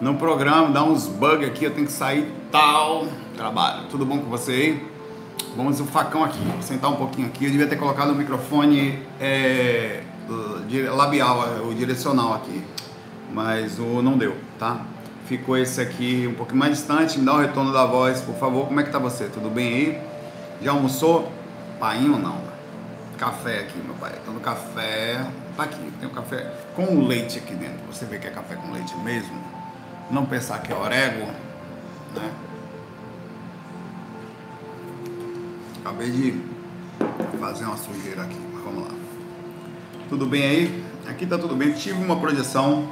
no programa, dá uns bugs aqui, eu tenho que sair tal. Trabalho. Tudo bom com você aí? Vamos o facão aqui, vou sentar um pouquinho aqui. Eu devia ter colocado o microfone é, labial, o direcional aqui, mas o não deu, tá? Ficou esse aqui um pouquinho mais distante, me dá o um retorno da voz, por favor. Como é que tá você? Tudo bem aí? Já almoçou? Painho ou não? Café aqui, meu pai. Tô no café. Tá aqui, tem um café com leite aqui dentro. Você vê que é café com leite mesmo? Não pensar que é orégano, né? Acabei de fazer uma sujeira aqui, mas vamos lá. Tudo bem aí? Aqui tá tudo bem. Tive uma projeção.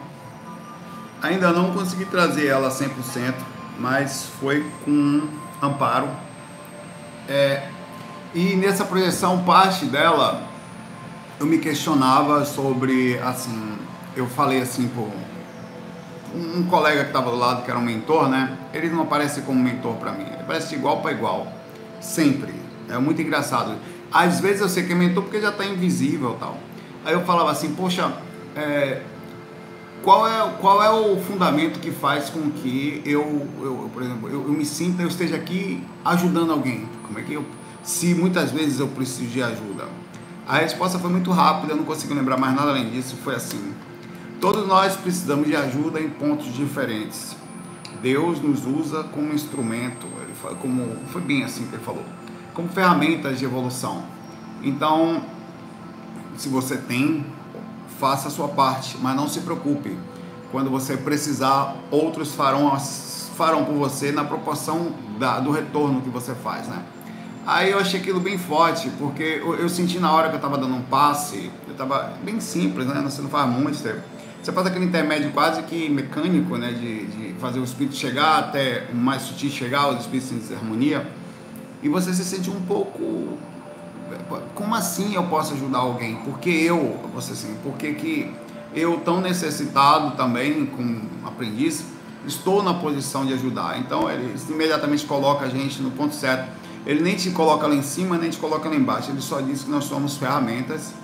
Ainda não consegui trazer ela 100%, mas foi com amparo. É, e nessa projeção, parte dela, eu me questionava sobre, assim, eu falei assim, pô, um, colega que estava do lado, que era um mentor, né? Ele não aparece como mentor para mim, ele parece igual para igual, sempre. É muito engraçado. Às vezes eu sei que é mentor porque já está invisível tal. Aí eu falava assim, poxa, é, qual, é, qual é o fundamento que faz com que eu, eu por exemplo, eu, eu, me sinta, eu esteja aqui ajudando alguém? Como é que eu, se muitas vezes eu preciso de ajuda? A resposta foi muito rápida, eu não consigo lembrar mais nada além disso. Foi assim: todos nós precisamos de ajuda em pontos diferentes. Deus nos usa como instrumento, ele foi, como foi bem assim que ele falou como ferramentas de evolução. Então, se você tem, faça a sua parte, mas não se preocupe. Quando você precisar, outros farão, farão por você na proporção da, do retorno que você faz, né? Aí eu achei aquilo bem forte, porque eu, eu senti na hora que eu estava dando um passe, eu estava bem simples, né? Você não faz muito, você, você faz aquele intermédio quase que mecânico, né? De, de fazer o espírito chegar até o mais sutil chegar, os espíritos em desarmonia e você se sente um pouco como assim eu posso ajudar alguém? Porque eu, você assim, porque que eu tão necessitado também como aprendiz, estou na posição de ajudar. Então ele imediatamente coloca a gente no ponto certo. Ele nem te coloca lá em cima, nem te coloca lá embaixo. Ele só diz que nós somos ferramentas.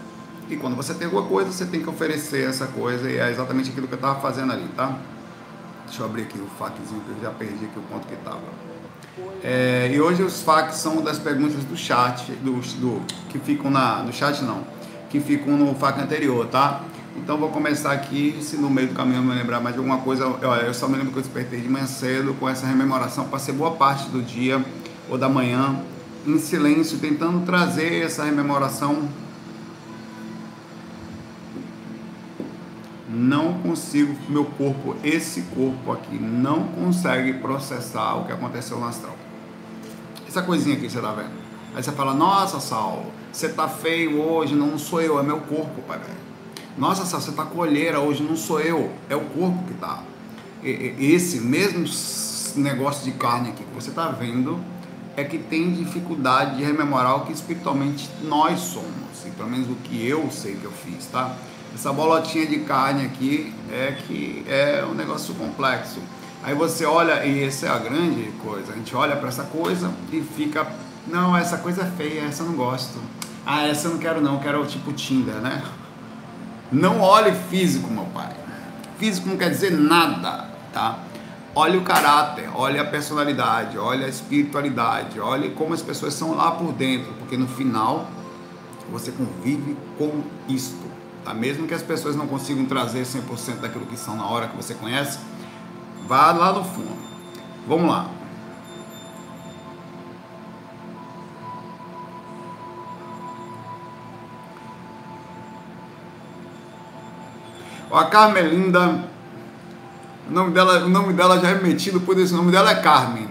E quando você tem alguma coisa, você tem que oferecer essa coisa. E é exatamente aquilo que eu estava fazendo ali, tá? Deixa eu abrir aqui o faquezinho que eu já perdi aqui o ponto que estava. É, e hoje os FAQs são das perguntas do chat, do, do, que ficam na, no chat não, que ficam no FAQ anterior, tá? Então vou começar aqui, se no meio do caminho eu me lembrar mais de alguma coisa, olha, eu só me lembro que eu despertei de manhã cedo com essa rememoração, passei boa parte do dia ou da manhã em silêncio, tentando trazer essa rememoração. Não consigo, meu corpo, esse corpo aqui, não consegue processar o que aconteceu no astral. Essa coisinha aqui que você tá vendo. Aí você fala, nossa, Saulo, você tá feio hoje, não sou eu, é meu corpo, pai Nossa, Saulo, você tá com olheira hoje, não sou eu, é o corpo que tá. Esse mesmo negócio de carne aqui que você tá vendo é que tem dificuldade de rememorar o que espiritualmente nós somos, e pelo menos o que eu sei que eu fiz, tá? Essa bolotinha de carne aqui é que é um negócio complexo. Aí você olha, e essa é a grande coisa, a gente olha para essa coisa e fica, não, essa coisa é feia, essa eu não gosto. Ah, essa eu não quero não, quero tipo Tinder, né? Não olhe físico, meu pai. Físico não quer dizer nada, tá? Olhe o caráter, olhe a personalidade, olhe a espiritualidade, olhe como as pessoas são lá por dentro, porque no final você convive com isto, tá? Mesmo que as pessoas não consigam trazer 100% daquilo que são na hora que você conhece, Vá lá no fundo. Vamos lá. A Carmelinda, o nome dela, o nome dela já é metido por o nome dela é Carmen.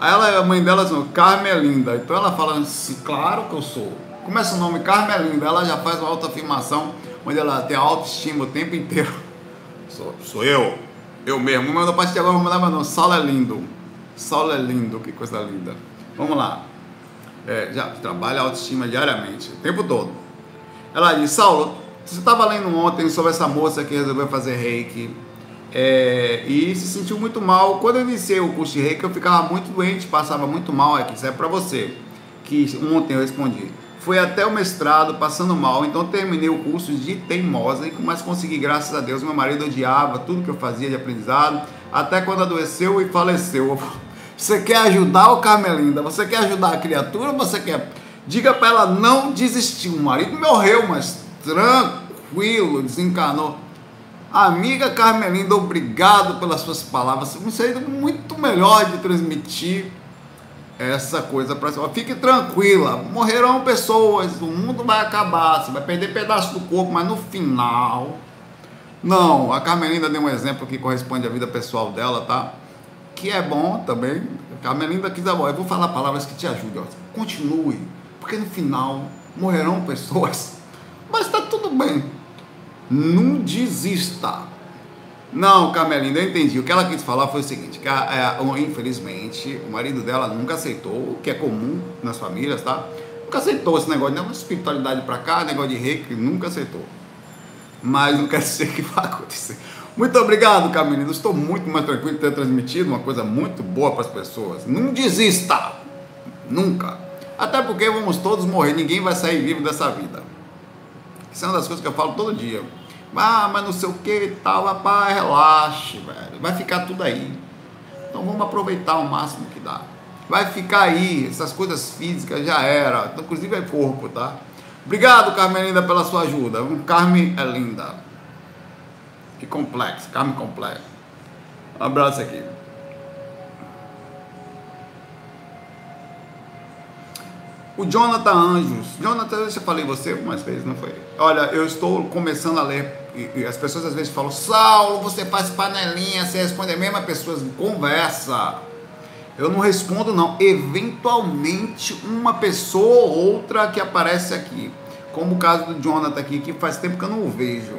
Aí ela, a mãe dela diz, Carmelinda. Então ela fala assim, claro que eu sou. Começa o nome Carmelinda, ela já faz uma autoafirmação, onde ela tem autoestima o tempo inteiro. Sou, sou eu. Eu mesmo. Mas a partir de agora vou mandar não. Saulo é lindo. Saulo é lindo, que coisa linda. Vamos lá. É, já trabalha a autoestima diariamente, o tempo todo. Ela diz, Saulo, você estava lendo ontem sobre essa moça que resolveu fazer reiki é, e se sentiu muito mal. Quando eu iniciei o curso de reiki, eu ficava muito doente, passava muito mal aqui. Isso é para você. Que ontem eu respondi. Fui até o mestrado passando mal, então terminei o curso de teimosa, mas consegui, graças a Deus. Meu marido odiava tudo que eu fazia de aprendizado, até quando adoeceu e faleceu. Você quer ajudar o Carmelinda? Você quer ajudar a criatura você quer? Diga para ela não desistir. O marido morreu, mas tranquilo, desencanou. Amiga Carmelinda, obrigado pelas suas palavras. Você é muito melhor de transmitir essa coisa para você. Fique tranquila, morrerão pessoas, o mundo vai acabar, você vai perder pedaço do corpo, mas no final. Não, a Carmelinda deu um exemplo que corresponde à vida pessoal dela, tá? Que é bom também. A Carmelinda quis eu vou falar palavras que te ajudem. Ó. Continue, porque no final morrerão pessoas, mas está tudo bem. Não desista. Não, Camelinda, eu entendi. O que ela quis falar foi o seguinte: que a, infelizmente o marido dela nunca aceitou, o que é comum nas famílias, tá? Nunca aceitou esse negócio de espiritualidade para cá, negócio de reiki, nunca aceitou. Mas não quer dizer que vai acontecer. Muito obrigado, Camelinda. Estou muito mais tranquilo de ter transmitido uma coisa muito boa para as pessoas. Não desista! Nunca. Até porque vamos todos morrer, ninguém vai sair vivo dessa vida. Isso é uma das coisas que eu falo todo dia. Ah, mas não sei o que e tal, rapaz, relaxe, velho. Vai ficar tudo aí. Então vamos aproveitar o máximo que dá. Vai ficar aí, essas coisas físicas já era. Inclusive é corpo, tá? Obrigado, Carmen Linda, pela sua ajuda. Um Carmen é linda. Que complexo, Carmen complexo. Um abraço aqui. O Jonathan Anjos. Jonathan, eu já falei você algumas vezes, não foi? Olha, eu estou começando a ler. E, e as pessoas às vezes falam, Saulo, você faz panelinha, você responde a mesma pessoa, conversa. Eu não respondo, não. Eventualmente, uma pessoa ou outra que aparece aqui. Como o caso do Jonathan aqui, que faz tempo que eu não o vejo.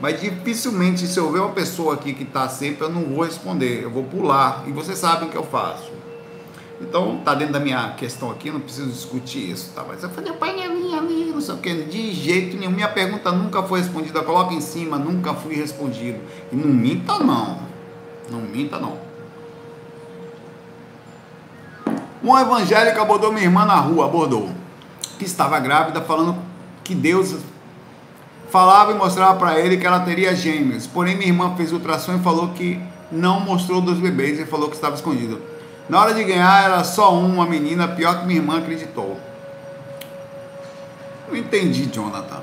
Mas dificilmente, se eu ver uma pessoa aqui que está sempre, eu não vou responder. Eu vou pular. E vocês sabem o que eu faço. Então, tá dentro da minha questão aqui, não preciso discutir isso, tá? Mas eu falei, painelinha ali, não sei o que, de jeito nenhum. Minha pergunta nunca foi respondida, coloca em cima, nunca fui respondido. E não minta não, não minta não. Uma evangélica abordou minha irmã na rua, abordou, que estava grávida, falando que Deus falava e mostrava para ele que ela teria gêmeos. Porém, minha irmã fez ultrassom e falou que não mostrou dos bebês e falou que estava escondido. Na hora de ganhar era só uma menina, pior que minha irmã acreditou. Não entendi, Jonathan.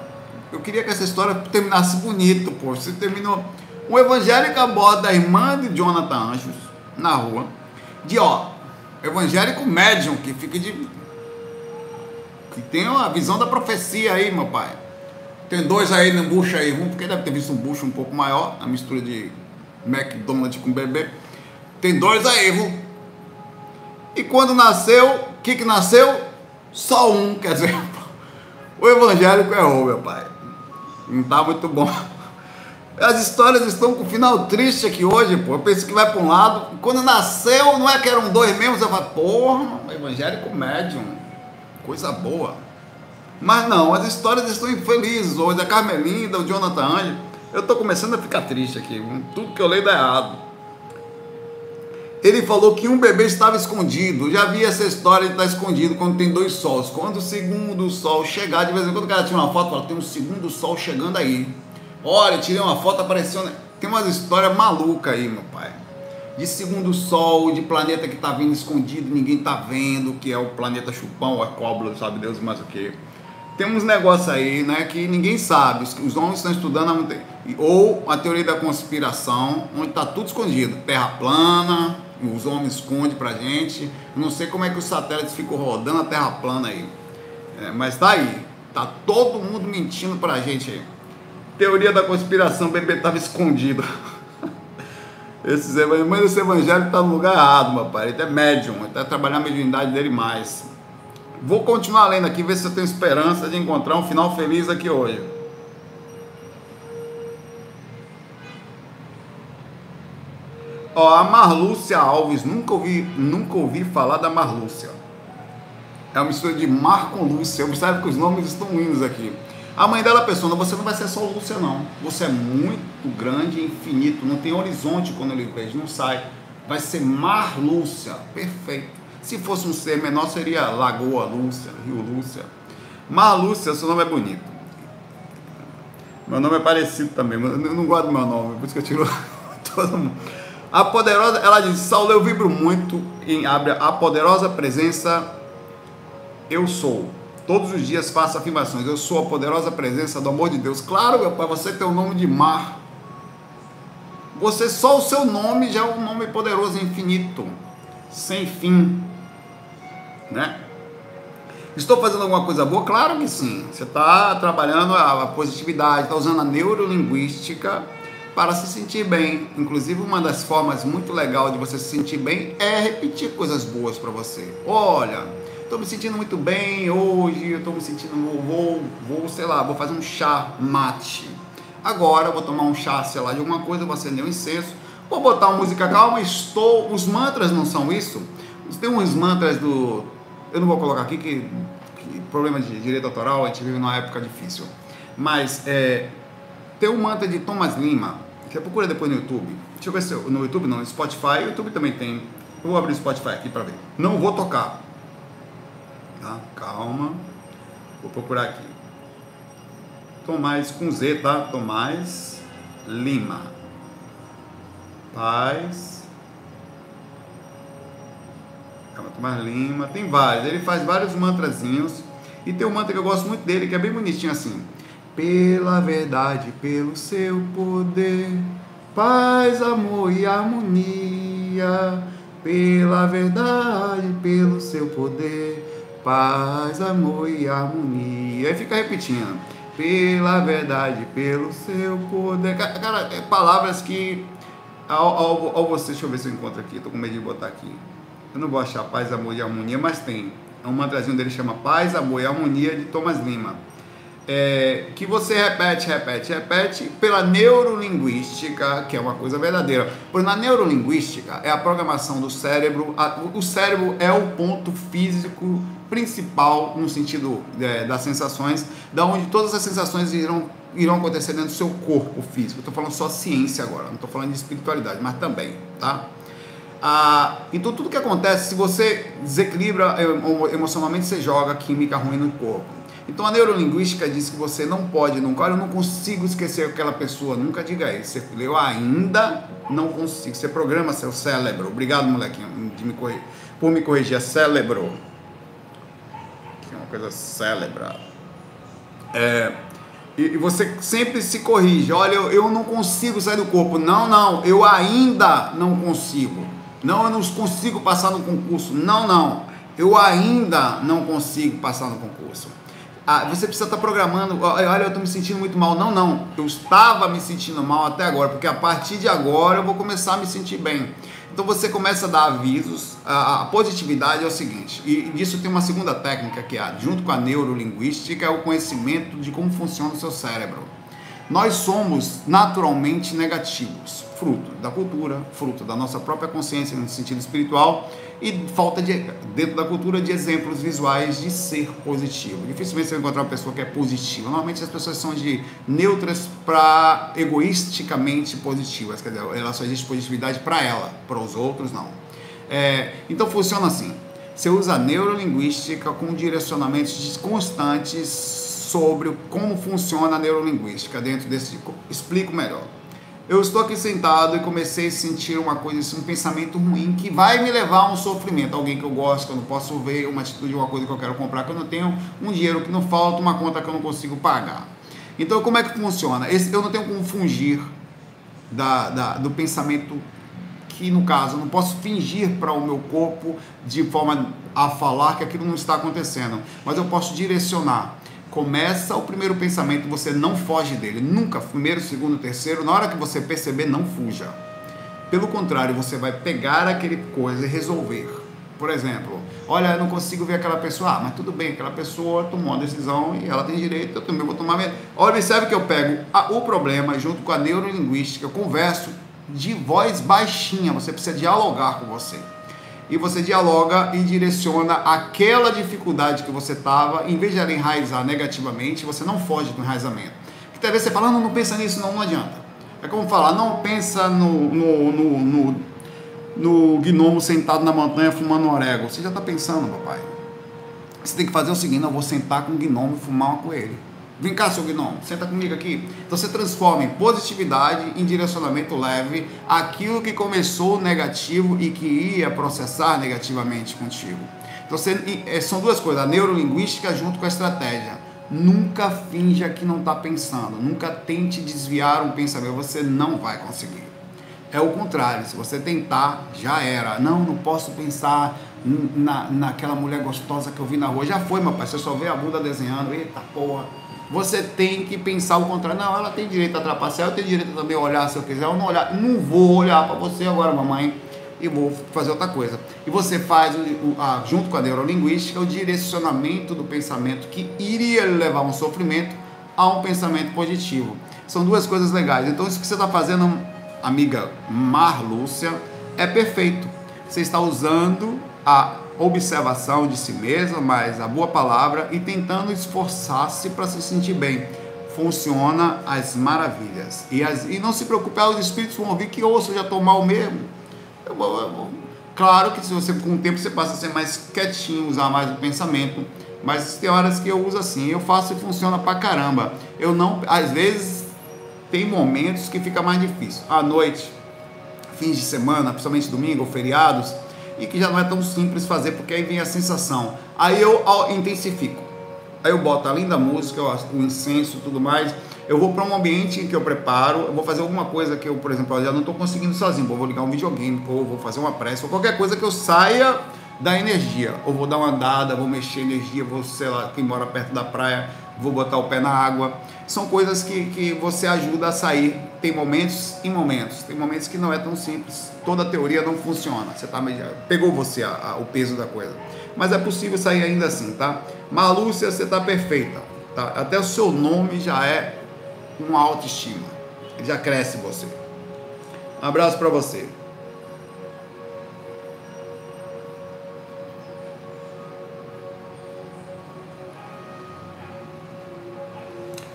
Eu queria que essa história terminasse bonito, pô. Você terminou. Um evangélico aborda a irmã de Jonathan Anjos na rua. De ó, evangélico médium que fica de. que tem uma visão da profecia aí, meu pai. Tem dois aí no bucho aí, um porque deve ter visto um bucho um pouco maior, a mistura de McDonald's com bebê. Tem dois aí, viu? E quando nasceu, o que, que nasceu? Só um, quer dizer, o evangélico errou, meu pai. Não está muito bom. As histórias estão com final triste aqui hoje, pô. Eu pensei que vai para um lado. Quando nasceu, não é que eram dois mesmo? Você fala, porra, evangélico médium. Coisa boa. Mas não, as histórias estão infelizes hoje. A Carmelinda, o Jonathan Anjo. Eu estou começando a ficar triste aqui. Tudo que eu leio dá errado ele falou que um bebê estava escondido. Já vi essa história de estar escondido quando tem dois sols. Quando o segundo sol chegar, de vez em quando o cara tira uma foto, fala, tem um segundo sol chegando aí. Olha, tirei uma foto, apareceu. Tem umas histórias malucas aí, meu pai. De segundo sol, de planeta que está vindo escondido, ninguém está vendo, que é o planeta chupão, a cobra, sabe Deus mais o que. Tem uns negócios aí, né, que ninguém sabe. Os homens estão estudando há muito tempo. Ou a teoria da conspiração, onde está tudo escondido. Terra plana, os homens escondem pra gente. Não sei como é que os satélites ficam rodando a terra plana aí. É, mas tá aí. Tá todo mundo mentindo pra gente aí. Teoria da conspiração, o bebê tava escondido. Esses evangélicos, mas esse evangelho tá no lugar errado, meu pai. Ele é médium, ele tá trabalhando a mediunidade dele mais. Vou continuar lendo aqui, ver se eu tenho esperança de encontrar um final feliz aqui hoje. Ó, a Marlúcia Alves, nunca ouvi, nunca ouvi falar da Marlúcia. É uma mistura de Mar com Lúcia. Observe que os nomes estão lindos aqui. A mãe dela pensou, você não vai ser só Lúcia não. Você é muito grande e infinito. Não tem horizonte quando ele vejo, não sai. Vai ser Mar Lúcia. Perfeito. Se fosse um ser menor, seria Lagoa Lúcia, Rio Lúcia. Marlúcia, seu nome é bonito. Meu nome é parecido também, eu não gosto do meu nome, por isso que eu tiro todo mundo. A poderosa, ela diz, Saulo, eu vibro muito em abre a poderosa presença eu sou. Todos os dias faço afirmações, eu sou a poderosa presença do amor de Deus. Claro, meu pai, você tem o nome de mar. Você só o seu nome já é um nome poderoso, infinito, sem fim, né? Estou fazendo alguma coisa boa? Claro que sim. Você está trabalhando a positividade, está usando a neurolinguística para se sentir bem. Inclusive, uma das formas muito legal de você se sentir bem é repetir coisas boas para você. Olha, estou me sentindo muito bem hoje, estou me sentindo, vou, vou, sei lá, vou fazer um chá mate. Agora vou tomar um chá, sei lá, de alguma coisa, vou acender um incenso, vou botar uma música calma, estou. Os mantras não são isso? Tem uns mantras do eu não vou colocar aqui que, que problema de direito autoral, a gente vive numa época difícil. Mas é, tem um mantra de Thomas Lima, que procura depois no YouTube. Deixa eu ver se no YouTube não, no Spotify, o YouTube também tem. Eu vou abrir o Spotify aqui para ver. Não vou tocar. Tá? Calma. Vou procurar aqui. Tomás com Z, tá? Tomás Lima. Paz Tomás Lima, tem vários. Ele faz vários mantrazinhos. E tem um mantra que eu gosto muito dele, que é bem bonitinho assim. Pela verdade, pelo seu poder, paz, amor e harmonia. Pela verdade, pelo seu poder, paz, amor e harmonia. Aí fica repetindo. Pela verdade, pelo seu poder. Cara, é palavras que ao, ao, ao você, deixa eu ver se eu encontro aqui, tô com medo de botar aqui. Eu não vou achar paz, amor e harmonia, mas tem. É um mantrazinho dele chama Paz, Amor e Harmonia de Thomas Lima. É, que você repete, repete, repete pela neurolinguística, que é uma coisa verdadeira. Pois na neurolinguística é a programação do cérebro, a, o cérebro é o ponto físico principal no sentido é, das sensações, da onde todas as sensações irão, irão acontecer dentro do seu corpo físico. Estou falando só ciência agora, não estou falando de espiritualidade, mas também, tá? Ah, então tudo que acontece, se você desequilibra emocionalmente, você joga química ruim no corpo. Então a neurolinguística diz que você não pode nunca, olha, eu não consigo esquecer aquela pessoa, nunca diga isso. Eu ainda não consigo. Você programa seu cérebro. Obrigado, molequinho, de me corrigir, por me corrigir. É cérebro. Que é uma coisa célebra. É, e, você sempre se corrige. Olha, eu, eu não consigo sair do corpo. Não, não, eu ainda não consigo. Não, eu não consigo passar no concurso. Não, não. Eu ainda não consigo passar no concurso. Ah, você precisa estar programando. Olha, eu estou me sentindo muito mal. Não, não. Eu estava me sentindo mal até agora, porque a partir de agora eu vou começar a me sentir bem. Então você começa a dar avisos. A, positividade é o seguinte, e disso tem uma segunda técnica que é, junto com a neurolinguística, é o conhecimento de como funciona o seu cérebro. Nós somos naturalmente negativos, fruto da cultura, fruto da nossa própria consciência no sentido espiritual e falta de, dentro da cultura de exemplos visuais de ser positivo. Dificilmente você vai encontrar uma pessoa que é positiva. Normalmente as pessoas são de neutras para egoisticamente positivas, quer dizer, ela só existe positividade para ela, para os outros não. É, então funciona assim. Você usa a neurolinguística com direcionamentos constantes sobre como funciona a neurolinguística dentro desse. Explico melhor. Eu estou aqui sentado e comecei a sentir uma coisa, um pensamento ruim que vai me levar a um sofrimento. Alguém que eu gosto, que eu não posso ver, uma atitude, uma coisa que eu quero comprar, que eu não tenho, um dinheiro que não falta, uma conta que eu não consigo pagar. Então, como é que funciona? Esse, eu não tenho como fugir da, da, do pensamento que, no caso, eu não posso fingir para o meu corpo de forma a falar que aquilo não está acontecendo, mas eu posso direcionar começa o primeiro pensamento, você não foge dele, nunca, primeiro, segundo, terceiro, na hora que você perceber, não fuja. Pelo contrário, você vai pegar aquele coisa e resolver. Por exemplo, olha, eu não consigo ver aquela pessoa, ah, mas tudo bem, aquela pessoa tomou uma decisão e ela tem direito, eu também vou tomar. Olha, observe que eu pego o problema junto com a neurolinguística, eu converso de voz baixinha, você precisa dialogar com você e você dialoga e direciona aquela dificuldade que você estava, em vez de ela enraizar negativamente, você não foge do enraizamento. Porque talvez você fala, não, não pensa nisso, não, não adianta. É como falar, não pensa no, no, no, no, no gnomo sentado na montanha fumando orégano. Você já está pensando, papai. Você tem que fazer o seguinte: não, vou sentar com o gnomo e fumar uma com ele. Vem cá, seu gnomo, senta comigo aqui. Então você transforma em positividade, em direcionamento leve, aquilo que começou negativo e que ia processar negativamente contigo. Então você, é, são duas coisas: a neurolinguística junto com a estratégia. Nunca finja que não está pensando, nunca tente desviar um pensamento, você não vai conseguir. É o contrário, se você tentar, já era. Não, não posso pensar na, naquela mulher gostosa que eu vi na rua. Já foi, meu pai, você só vê a bunda desenhando, eita porra. Você tem que pensar o contrário. Não, ela tem direito a trapacear, eu tenho direito também a olhar se eu quiser. Eu não olhar, não vou olhar para você agora, mamãe, e vou fazer outra coisa. E você faz, junto com a neurolinguística, o direcionamento do pensamento que iria levar um sofrimento a um pensamento positivo. São duas coisas legais. Então, isso que você está fazendo amiga Mar Lúcia, é perfeito. Você está usando a observação de si mesma, mas a boa palavra e tentando esforçar-se para se sentir bem. Funciona às maravilhas. E, as, e não se preocupe, ah, os espíritos vão ouvir que ouço já tomar o mesmo. Eu, eu, claro que se você com o tempo você passa a ser mais quietinho, usar mais o pensamento, mas tem horas que eu uso assim, eu faço e funciona pra caramba. Eu não, às vezes tem momentos que fica mais difícil. À noite, fins de semana, principalmente domingo ou feriados, e que já não é tão simples fazer, porque aí vem a sensação. Aí eu intensifico. Aí eu boto, além da música, o incenso tudo mais, eu vou para um ambiente que eu preparo, eu vou fazer alguma coisa que eu, por exemplo, já não estou conseguindo sozinho, vou ligar um videogame, ou vou fazer uma pressa, ou qualquer coisa que eu saia da energia. Ou vou dar uma andada, vou mexer energia, vou, sei lá, quem mora perto da praia, vou botar o pé na água. São coisas que, que você ajuda a sair. Tem momentos e momentos. Tem momentos que não é tão simples. Toda teoria não funciona. Você tá, pegou você a, a, o peso da coisa. Mas é possível sair ainda assim, tá? Malúcia, você tá perfeita. Tá? Até o seu nome já é uma autoestima. Já cresce você. Um abraço para você.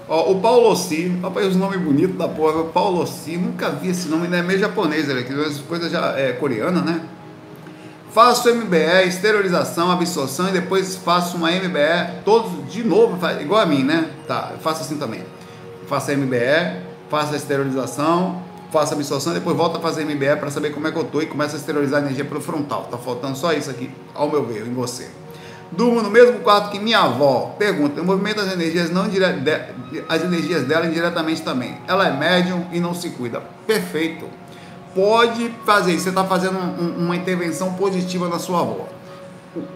Ó, o Paulo Ossi, rapaz, os nomes bonitos da porra, Paulo Ossi, nunca vi esse nome, não é meio japonês, ele aqui, coisa já é coreana, né? Faço MBE, esterilização, absorção e depois faço uma MBE, todos de novo, igual a mim, né? Tá, eu faço assim também. Faço a MBE, faço a esterilização, faço a absorção e depois volto a fazer MBE para saber como é que eu tô e começo a esterilizar a energia pelo frontal. Tá faltando só isso aqui, ao meu ver, em você. Durmo no mesmo quarto que minha avó. Pergunta: o movimento das energias não dire... as energias dela indiretamente também. Ela é médium e não se cuida. Perfeito. Pode fazer isso. Você está fazendo um, uma intervenção positiva na sua avó.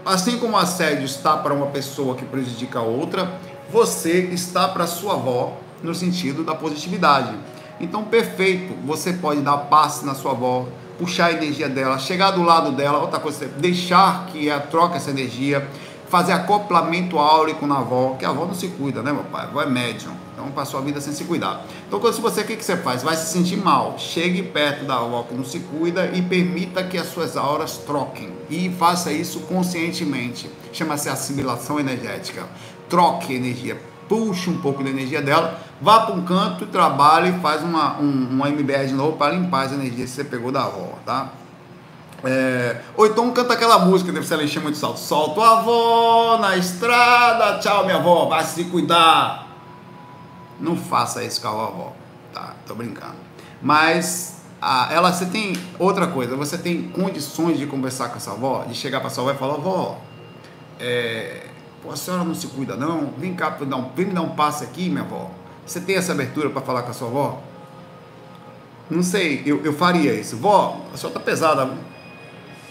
Assim como o assédio está para uma pessoa que prejudica a outra, você está para sua avó no sentido da positividade. Então, perfeito. Você pode dar passe na sua avó, puxar a energia dela, chegar do lado dela, outra coisa, deixar que ela troque essa energia, fazer acoplamento áurico na avó, que a avó não se cuida, né, meu pai? A avó é médium, então passou a vida sem se cuidar. Então, quando você, o que, que você faz? Vai se sentir mal, chegue perto da avó que não se cuida e permita que as suas auras troquem. E faça isso conscientemente. Chama-se assimilação energética. Troque energia, puxe um pouco da energia dela vá para um canto, trabalhe e faz uma, um, uma MBR de novo para limpar as energias que você pegou da avó, tá? É, ou então canta aquela música, deve ser ela encher muito salto. Solto a avó na estrada, tchau minha avó, vai se cuidar. Não faça isso com a avó, tá? Tô brincando. Mas a, ela, você tem outra coisa, você tem condições de conversar com essa avó, de chegar para sua avó e falar, avó, é, pô, a senhora não se cuida não? Vem cá, vem me dar um passe aqui, minha avó você tem essa abertura para falar com a sua avó? Não sei, eu, eu faria isso. Vó, a senhora tá pesada.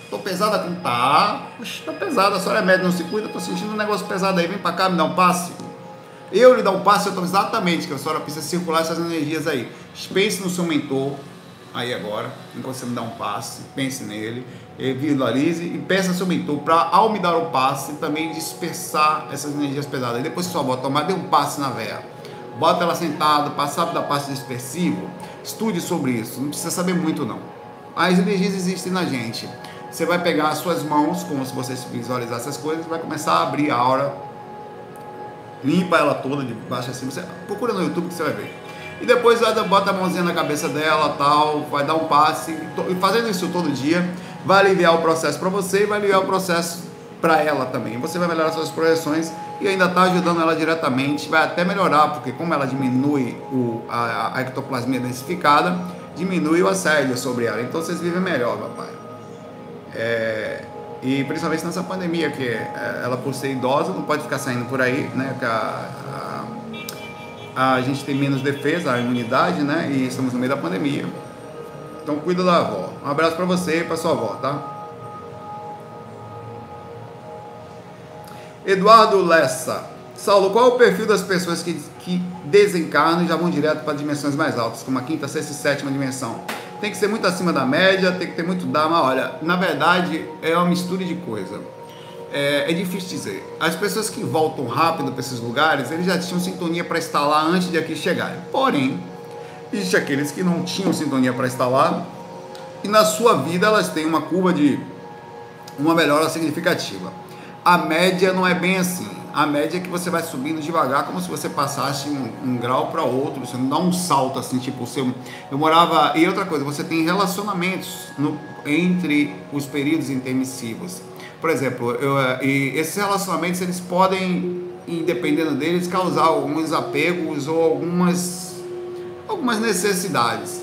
Tô pesada com. Tá. Puxa, tá pesada. A senhora é médica, não se cuida. Tô sentindo um negócio pesado aí. Vem para cá, me dá um passe. Eu lhe dar um passe, eu tô exatamente que a senhora precisa circular essas energias aí. Pense no seu mentor aí agora, enquanto você me dá um passe, pense nele, visualize e peça ao seu mentor para, ao me dar o passe, também dispersar essas energias pesadas. Depois que sua avó tomar, dê um passe na veia bota ela sentada, passar da parte dispersivo, estude sobre isso, não precisa saber muito não. As energias existem na gente. Você vai pegar as suas mãos, como se você visualizasse essas coisas, vai começar a abrir a aura, limpa ela toda de baixo assim, você procura no YouTube que você vai ver. E depois bota a mãozinha na cabeça dela, tal, vai dar um passe, e fazendo isso todo dia, vai aliviar o processo para você e vai aliviar o processo para ela também. Você vai melhorar suas projeções e ainda está ajudando ela diretamente, vai até melhorar, porque como ela diminui o, a, a ectoplasmia densificada, diminui o assédio sobre ela. Então vocês vivem melhor, papai. É, e principalmente nessa pandemia, que é, ela por ser idosa não pode ficar saindo por aí, né? Que a, a, a gente tem menos defesa, a imunidade, né? E estamos no meio da pandemia. Então cuida da avó. Um abraço para você e para sua avó, tá? Eduardo Lessa. Saulo, qual é o perfil das pessoas que, que desencarnam e já vão direto para dimensões mais altas, como a quinta, sexta e sétima dimensão? Tem que ser muito acima da média, tem que ter muito dama. Olha, na verdade, é uma mistura de coisa. É, é difícil dizer. As pessoas que voltam rápido para esses lugares, eles já tinham sintonia para lá antes de aqui chegarem. Porém, existe aqueles que não tinham sintonia para lá e na sua vida elas têm uma curva de uma melhora significativa. A média não é bem assim. A média é que você vai subindo devagar, como se você passasse um, um grau para outro. Você não dá um salto assim, tipo, você, eu morava. E outra coisa, você tem relacionamentos no, entre os períodos intermissivos. Por exemplo, eu, e esses relacionamentos eles podem, dependendo deles, causar alguns apegos ou algumas, algumas necessidades,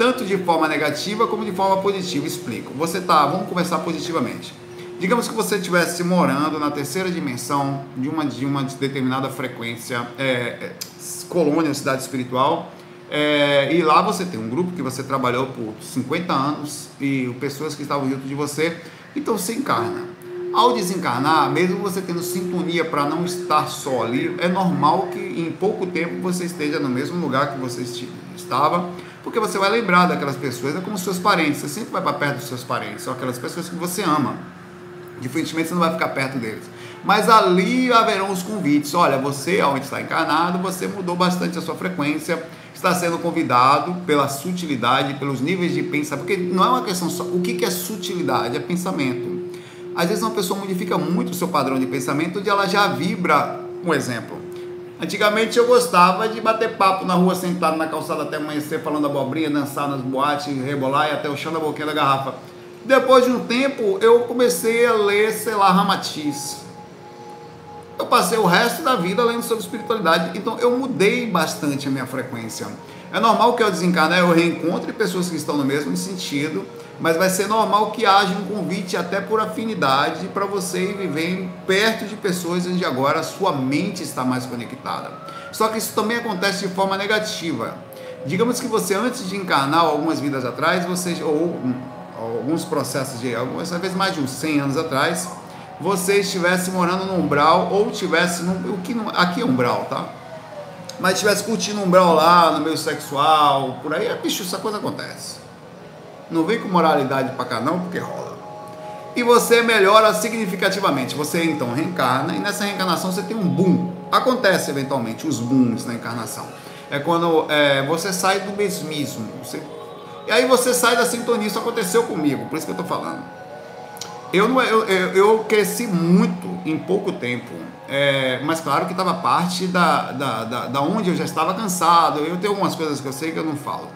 tanto de forma negativa como de forma positiva. Explico. Você tá, vamos conversar positivamente. Digamos que você estivesse morando na terceira dimensão de uma, de uma determinada frequência, é, é, colônia, cidade espiritual, é, e lá você tem um grupo que você trabalhou por 50 anos e pessoas que estavam junto de você, então se encarna. Ao desencarnar, mesmo você tendo sintonia para não estar só ali, é normal que em pouco tempo você esteja no mesmo lugar que você estava, porque você vai lembrar daquelas pessoas, é como seus parentes, você sempre vai para perto dos seus parentes, são aquelas pessoas que você ama. Diferentemente, você não vai ficar perto deles. Mas ali haverão os convites. Olha, você, onde está encarnado, você mudou bastante a sua frequência, está sendo convidado pela sutilidade, pelos níveis de pensamento. Porque não é uma questão só. O que é sutilidade? É pensamento. Às vezes, uma pessoa modifica muito o seu padrão de pensamento, onde ela já vibra. Um exemplo. Antigamente eu gostava de bater papo na rua, sentado na calçada até amanhecer, falando abobrinha, dançar nas boates, rebolar e até o chão da boquinha da garrafa. Depois de um tempo, eu comecei a ler, sei lá, Ramatiz. Eu passei o resto da vida lendo sobre espiritualidade, então eu mudei bastante a minha frequência. É normal que ao desencarnar eu reencontre pessoas que estão no mesmo sentido, mas vai ser normal que haja um convite até por afinidade para você viver perto de pessoas onde agora a sua mente está mais conectada. Só que isso também acontece de forma negativa. Digamos que você antes de encarnar algumas vidas atrás, você ou alguns processos de algumas vezes mais de uns 100 anos atrás, você estivesse morando no umbral ou estivesse no o que aqui é umbral, tá? Mas estivesse curtindo um umbral lá no meio sexual, por aí, bicho, essa coisa acontece. Não vem com moralidade pra cá não, porque rola. E você melhora significativamente. Você então reencarna e nessa reencarnação você tem um boom. Acontece eventualmente os booms na encarnação. É quando é, você sai do mesmismo. Você e aí você sai da sintonia, isso aconteceu comigo, por isso que eu estou falando. Eu, não, eu, eu, cresci muito em pouco tempo, é, mas claro que estava parte da, da, da, da, onde eu já estava cansado. Eu tenho algumas coisas que eu sei que eu não falo,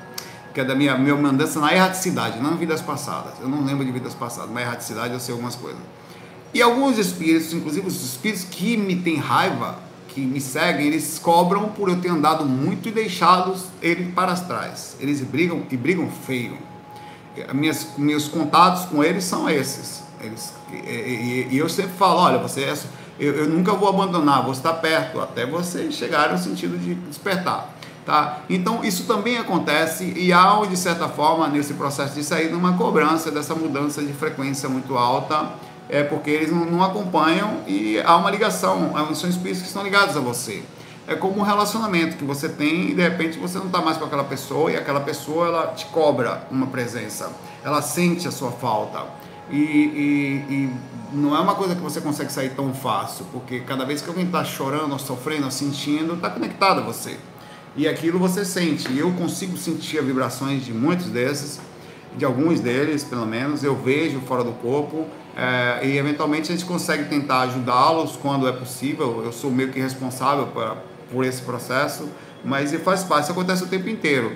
que é da minha, minha mudança na erraticidade, não em vidas passadas. Eu não lembro de vidas passadas, mas erraticidade eu sei algumas coisas. E alguns espíritos, inclusive os espíritos que me têm raiva, que me seguem, eles cobram por eu ter andado muito e deixá-los ele para trás. Eles brigam e brigam feio. Minhas, meus contatos com eles são esses. Eles, e, e, eu sempre falo, olha, você é, eu, eu, nunca vou abandonar, vou estar perto, até você chegar no sentido de despertar. Tá? Então isso também acontece e há, de certa forma, nesse processo de sair, uma cobrança dessa mudança de frequência muito alta é porque eles não, não acompanham e há uma ligação, são espíritos que estão ligados a você. É como um relacionamento que você tem e de repente você não está mais com aquela pessoa e aquela pessoa ela te cobra uma presença, ela sente a sua falta. E, e, e não é uma coisa que você consegue sair tão fácil, porque cada vez que alguém está chorando, ou sofrendo, ou sentindo, está conectado a você. E aquilo você sente. E eu consigo sentir as vibrações de muitos desses, de alguns deles, pelo menos. Eu vejo fora do corpo é, e eventualmente a gente consegue tentar ajudá-los quando é possível. Eu sou meio que responsável por, por esse processo, mas faz parte, isso acontece o tempo inteiro.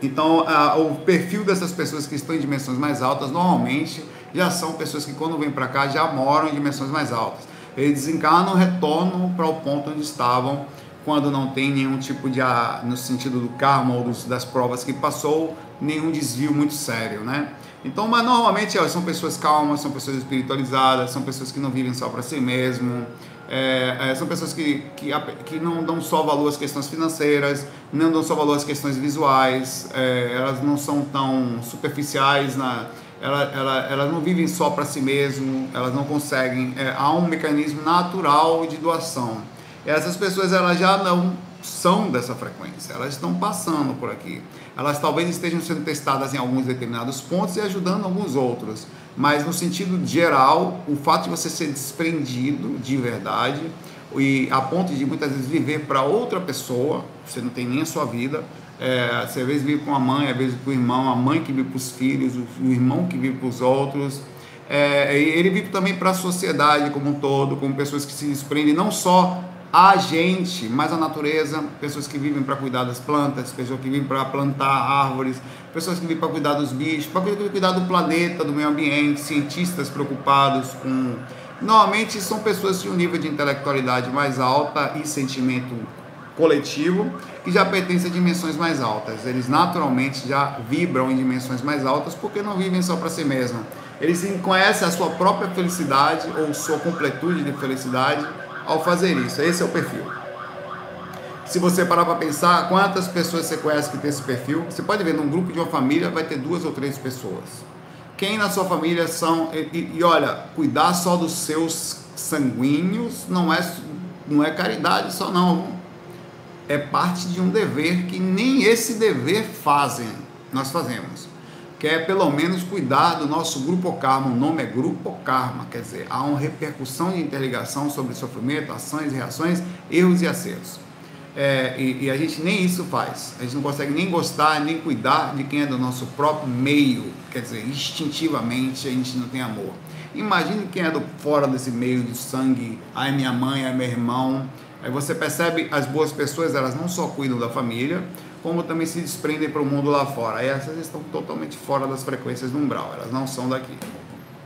Então, a, o perfil dessas pessoas que estão em dimensões mais altas, normalmente, já são pessoas que quando vêm para cá já moram em dimensões mais altas. Eles desencarnam, retornam para o ponto onde estavam quando não tem nenhum tipo de, no sentido do karma ou dos, das provas que passou, nenhum desvio muito sério, né? Então, mas normalmente são pessoas calmas, são pessoas espiritualizadas, são pessoas que não vivem só para si mesmo, é, é, são pessoas que, que, que, não dão só valor às questões financeiras, não dão só valor às questões visuais, é, elas não são tão superficiais, na, ela, ela, elas não vivem só para si mesmo, elas não conseguem. É, há um mecanismo natural de doação. Essas pessoas elas já não são dessa frequência, elas estão passando por aqui. Elas talvez estejam sendo testadas em alguns determinados pontos e ajudando alguns outros, mas no sentido geral, o fato de você ser desprendido de verdade e a ponto de muitas vezes viver para outra pessoa, você não tem nem a sua vida, é, você às vezes vive com a mãe, às vezes com o irmão, a mãe que vive para os filhos, o irmão que vive para os outros. É, ele vive também para a sociedade como um todo, como pessoas que se desprendem não só a gente, mas a natureza, pessoas que vivem para cuidar das plantas, pessoas que vivem para plantar árvores, pessoas que vivem para cuidar dos bichos, para cuidar do planeta, do meio ambiente, cientistas preocupados com. Normalmente são pessoas de um nível de intelectualidade mais alta e sentimento coletivo que já pertencem a dimensões mais altas. Eles naturalmente já vibram em dimensões mais altas porque não vivem só para si mesmos. Eles conhecem a sua própria felicidade ou sua completude de felicidade ao fazer isso. Esse é o perfil. Se você parar para pensar, quantas pessoas você conhece que tem esse perfil? Você pode ver, num grupo de uma família vai ter duas ou três pessoas. Quem na sua família são. E, e olha, cuidar só dos seus sanguíneos não é, não é caridade só, não. É parte de um dever que nem esse dever fazem, nós fazemos quer pelo menos cuidar do nosso grupo karma. O nome é grupo karma, quer dizer, há uma repercussão de interligação sobre sofrimento, ações e reações, erros e acertos. É, e, e, a gente nem isso faz. A gente não consegue nem gostar, nem cuidar de quem é do nosso próprio meio. Quer dizer, instintivamente a gente não tem amor. Imagine quem é do fora desse meio de sangue. Ai, minha mãe, ai, meu irmão. Aí você percebe as boas pessoas, elas não só cuidam da família, como também se desprendem para o mundo lá fora. Essas estão totalmente fora das frequências do umbral, elas não são daqui.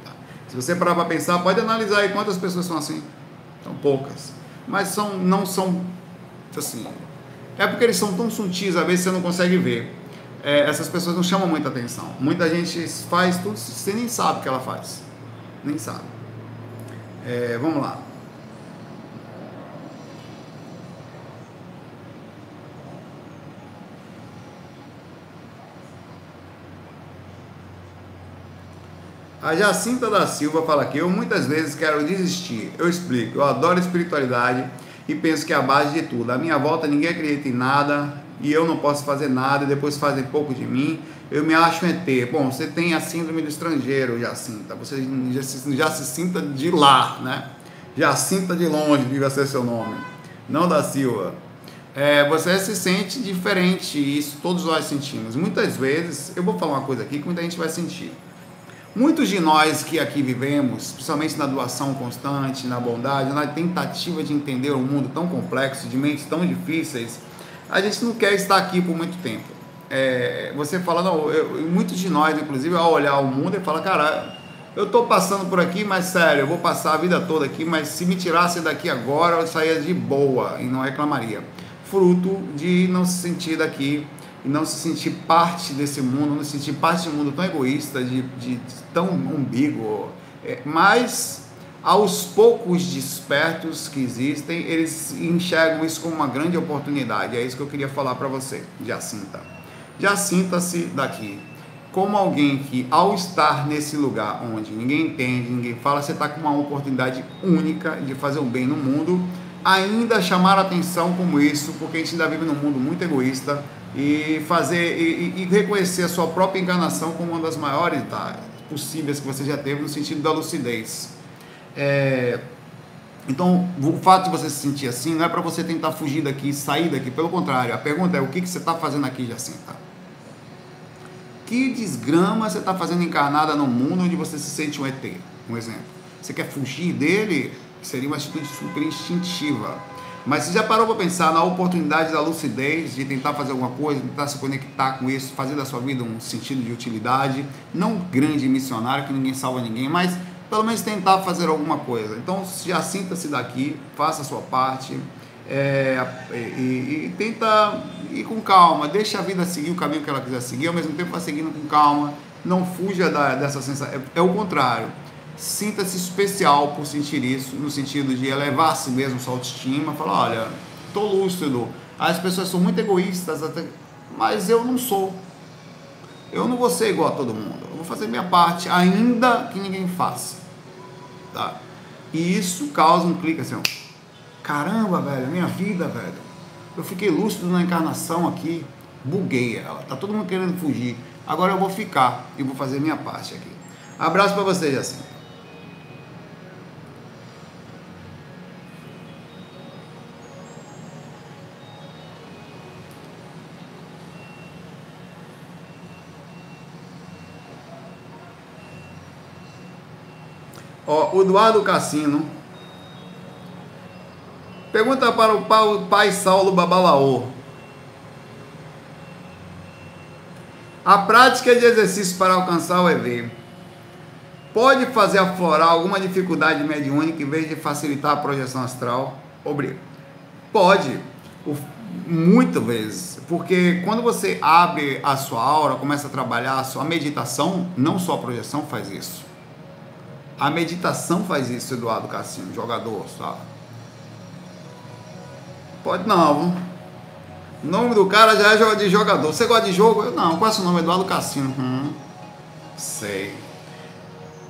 Tá? Se você parar para pensar, pode analisar aí quantas pessoas são assim. São poucas. Mas são, não são assim. É porque eles são tão sutis, às vezes você não consegue ver. É, essas pessoas não chamam muita atenção. Muita gente faz tudo, você nem sabe o que ela faz. Nem sabe. É, vamos lá. A Jacinta da Silva fala aqui: Eu muitas vezes quero desistir. Eu explico. Eu adoro espiritualidade e penso que é a base de tudo. A minha volta ninguém acredita em nada e eu não posso fazer nada. E depois fazem pouco de mim. Eu me acho um ET. Bom, você tem a síndrome do estrangeiro, Jacinta. Você já se, já se sinta de lá, né? Jacinta de longe, devia ser seu nome. Não da Silva. É, você se sente diferente. Isso todos nós sentimos. Muitas vezes, eu vou falar uma coisa aqui que muita gente vai sentir. Muitos de nós que aqui vivemos, principalmente na doação constante, na bondade, na tentativa de entender um mundo tão complexo, de mentes tão difíceis, a gente não quer estar aqui por muito tempo. É, você fala, não, eu, muitos de nós, inclusive, ao olhar o mundo, e fala, cara, eu estou passando por aqui, mas sério, eu vou passar a vida toda aqui, mas se me tirasse daqui agora, eu saía de boa e não reclamaria. Fruto de não se sentir daqui e não se sentir parte desse mundo, não se sentir parte de um mundo tão egoísta, de, de, de tão umbigo. É, mas, aos poucos despertos que existem, eles enxergam isso como uma grande oportunidade. É isso que eu queria falar para você, Jacinta. Jacinta-se daqui. Como alguém que, ao estar nesse lugar onde ninguém entende, ninguém fala, você está com uma oportunidade única de fazer o bem no mundo, ainda chamar atenção como isso, porque a gente ainda vive num mundo muito egoísta, e fazer e, e, reconhecer a sua própria encarnação como uma das maiores tá, possíveis que você já teve no sentido da lucidez. É, então, o fato de você se sentir assim não é para você tentar fugir daqui, sair daqui. Pelo contrário, a pergunta é: o que, que você está fazendo aqui, Jacinta? Que desgrama você está fazendo encarnada no mundo onde você se sente um ET? Um exemplo. Você quer fugir dele? Seria uma atitude super instintiva Mas você já parou para pensar na oportunidade da lucidez, de tentar fazer alguma coisa, tentar se conectar com isso, fazer da sua vida um sentido de utilidade, não grande missionário que ninguém salva ninguém, mas pelo menos tentar fazer alguma coisa. Então já sinta-se daqui, faça a sua parte é, e, e, tenta ir com calma, deixa a vida seguir o caminho que ela quiser seguir, ao mesmo tempo vai seguindo com calma, não fuja da, dessa sensação. É, é o contrário sinta-se especial por sentir isso, no sentido de elevar a si mesmo sua autoestima, falar, olha, tô lúcido, as pessoas são muito egoístas, mas eu não sou. Eu não vou ser igual a todo mundo. Eu vou fazer minha parte, ainda que ninguém faça. Tá? E isso causa um clique assim, ó. Caramba, velho, minha vida, velho. Eu fiquei lúcido na encarnação aqui, buguei ela. Tá todo mundo querendo fugir. Agora eu vou ficar e vou fazer minha parte aqui. Abraço para vocês, assim. Ó, o Eduardo Cassino pergunta para o pai Saulo Babalaô. A prática de exercício para alcançar o EV pode fazer aflorar alguma dificuldade mediúnica em vez de facilitar a projeção astral? Obrigado. Pode, muitas vezes, porque quando você abre a sua aura, começa a trabalhar a sua meditação, não só a projeção faz isso. A meditação faz isso, Eduardo Cassino, jogador, sabe? Pode não. O nome do cara já é de jogador. Você gosta de jogo? Eu não. Qual é o seu nome? Eduardo Cassino. Hum, sei.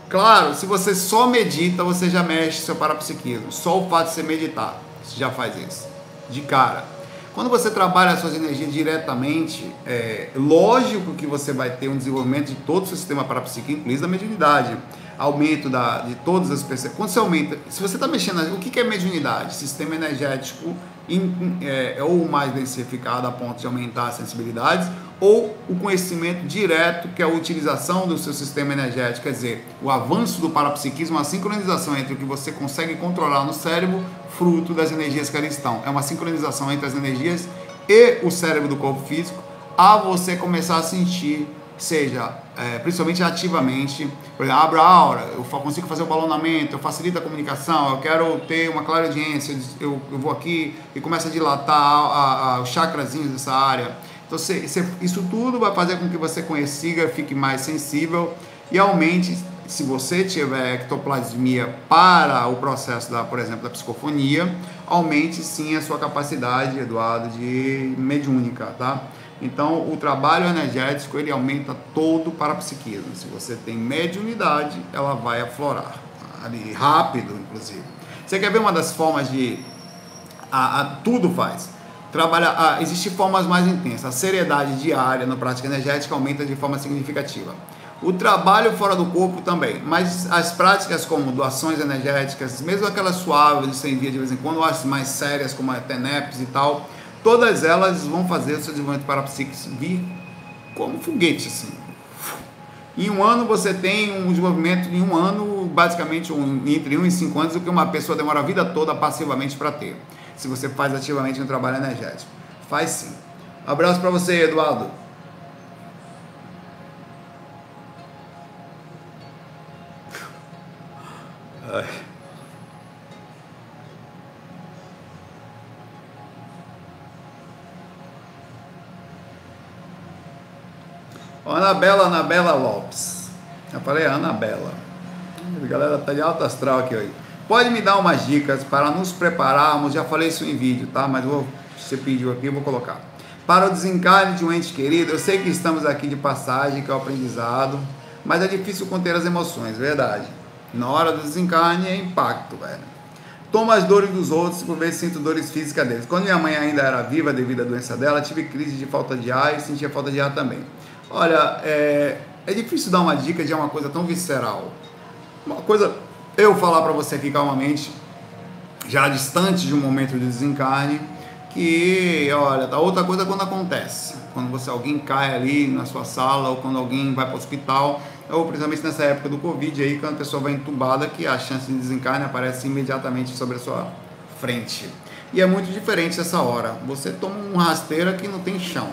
Claro, se você só medita, você já mexe seu parapsiquismo. Só o fato de você meditar, você já faz isso. De cara. Quando você trabalha as suas energias diretamente, é lógico que você vai ter um desenvolvimento de todo o seu sistema parapsíquico, inclusive da mediunidade aumento da, de todas as pessoas. Quando você aumenta, se você está mexendo, o que é mediunidade? Sistema energético in, é, ou mais densificado a ponto de aumentar as sensibilidades, ou o conhecimento direto, que é a utilização do seu sistema energético, quer dizer, o avanço do parapsiquismo, a sincronização entre o que você consegue controlar no cérebro, fruto das energias que ali estão. É uma sincronização entre as energias e o cérebro do corpo físico, a você começar a sentir seja é, principalmente ativamente, por exemplo, abro a aura, eu consigo fazer o balonamento, eu facilito a comunicação, eu quero ter uma clara audiência, eu, eu vou aqui e começo a dilatar a, a, os chakrazinhos dessa área. Então, isso tudo vai fazer com que você consiga, fique mais sensível e aumente, se você tiver ectoplasmia para o processo, da, por exemplo, da psicofonia, aumente sim a sua capacidade, Eduardo, de mediúnica, tá? Então, o trabalho energético ele aumenta todo o parapsiquismo. Se você tem mediunidade, ela vai aflorar, ali rápido, inclusive. Você quer ver uma das formas de a, a tudo faz? Trabalha, a, existem formas mais intensas. A seriedade diária na prática energética aumenta de forma significativa. O trabalho fora do corpo também, mas as práticas como doações energéticas, mesmo aquelas suaves de 100 dias de vez em quando, as mais sérias como a TENEPS e tal, todas elas vão fazer o seu desenvolvimento parapsíquico vir como foguete, assim. Em um ano você tem um desenvolvimento, em um ano, basicamente um, entre um e cinco anos, o que uma pessoa demora a vida toda passivamente para ter. Se você faz ativamente um trabalho energético. Faz sim. abraço para você, Eduardo. Ai. Anabela, Anabela Lopes. Eu falei Anabela. A galera tá de alto astral aqui hoje. Pode me dar umas dicas para nos prepararmos? Já falei isso em vídeo, tá? Mas vou, você pediu aqui, eu vou colocar. Para o desencarne de um ente querido, eu sei que estamos aqui de passagem, que é o aprendizado, mas é difícil conter as emoções, verdade. Na hora do desencarne é impacto, velho. Tomo as dores dos outros, por vezes sinto dores físicas deles. Quando minha mãe ainda era viva devido à doença dela, tive crise de falta de ar e sentia falta de ar também. Olha, é, é difícil dar uma dica de uma coisa tão visceral. Uma coisa, eu falar para você aqui calmamente, já distante de um momento de desencarne, que, olha, tá outra coisa quando acontece. Quando você alguém cai ali na sua sala, ou quando alguém vai para o hospital, ou principalmente nessa época do Covid aí, quando a pessoa vai entubada, que a chance de desencarne aparece imediatamente sobre a sua frente. E é muito diferente essa hora. Você toma um rasteira que não tem chão.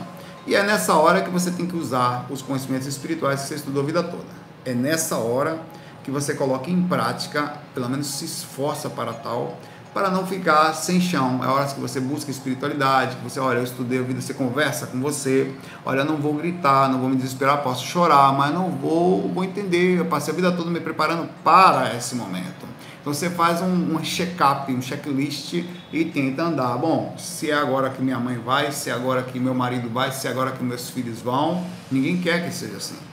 E é nessa hora que você tem que usar os conhecimentos espirituais que você estudou a vida toda. É nessa hora que você coloca em prática, pelo menos se esforça para tal, para não ficar sem chão. É hora que você busca espiritualidade, que você, olha, eu estudei a vida, você conversa com você, olha, não vou gritar, não vou me desesperar, posso chorar, mas não vou, vou entender, eu passei a vida toda me preparando para esse momento. Então você faz um, um check-up, um checklist e tenta andar. Bom, se é agora que minha mãe vai, se é agora que meu marido vai, se é agora que meus filhos vão, ninguém quer que seja assim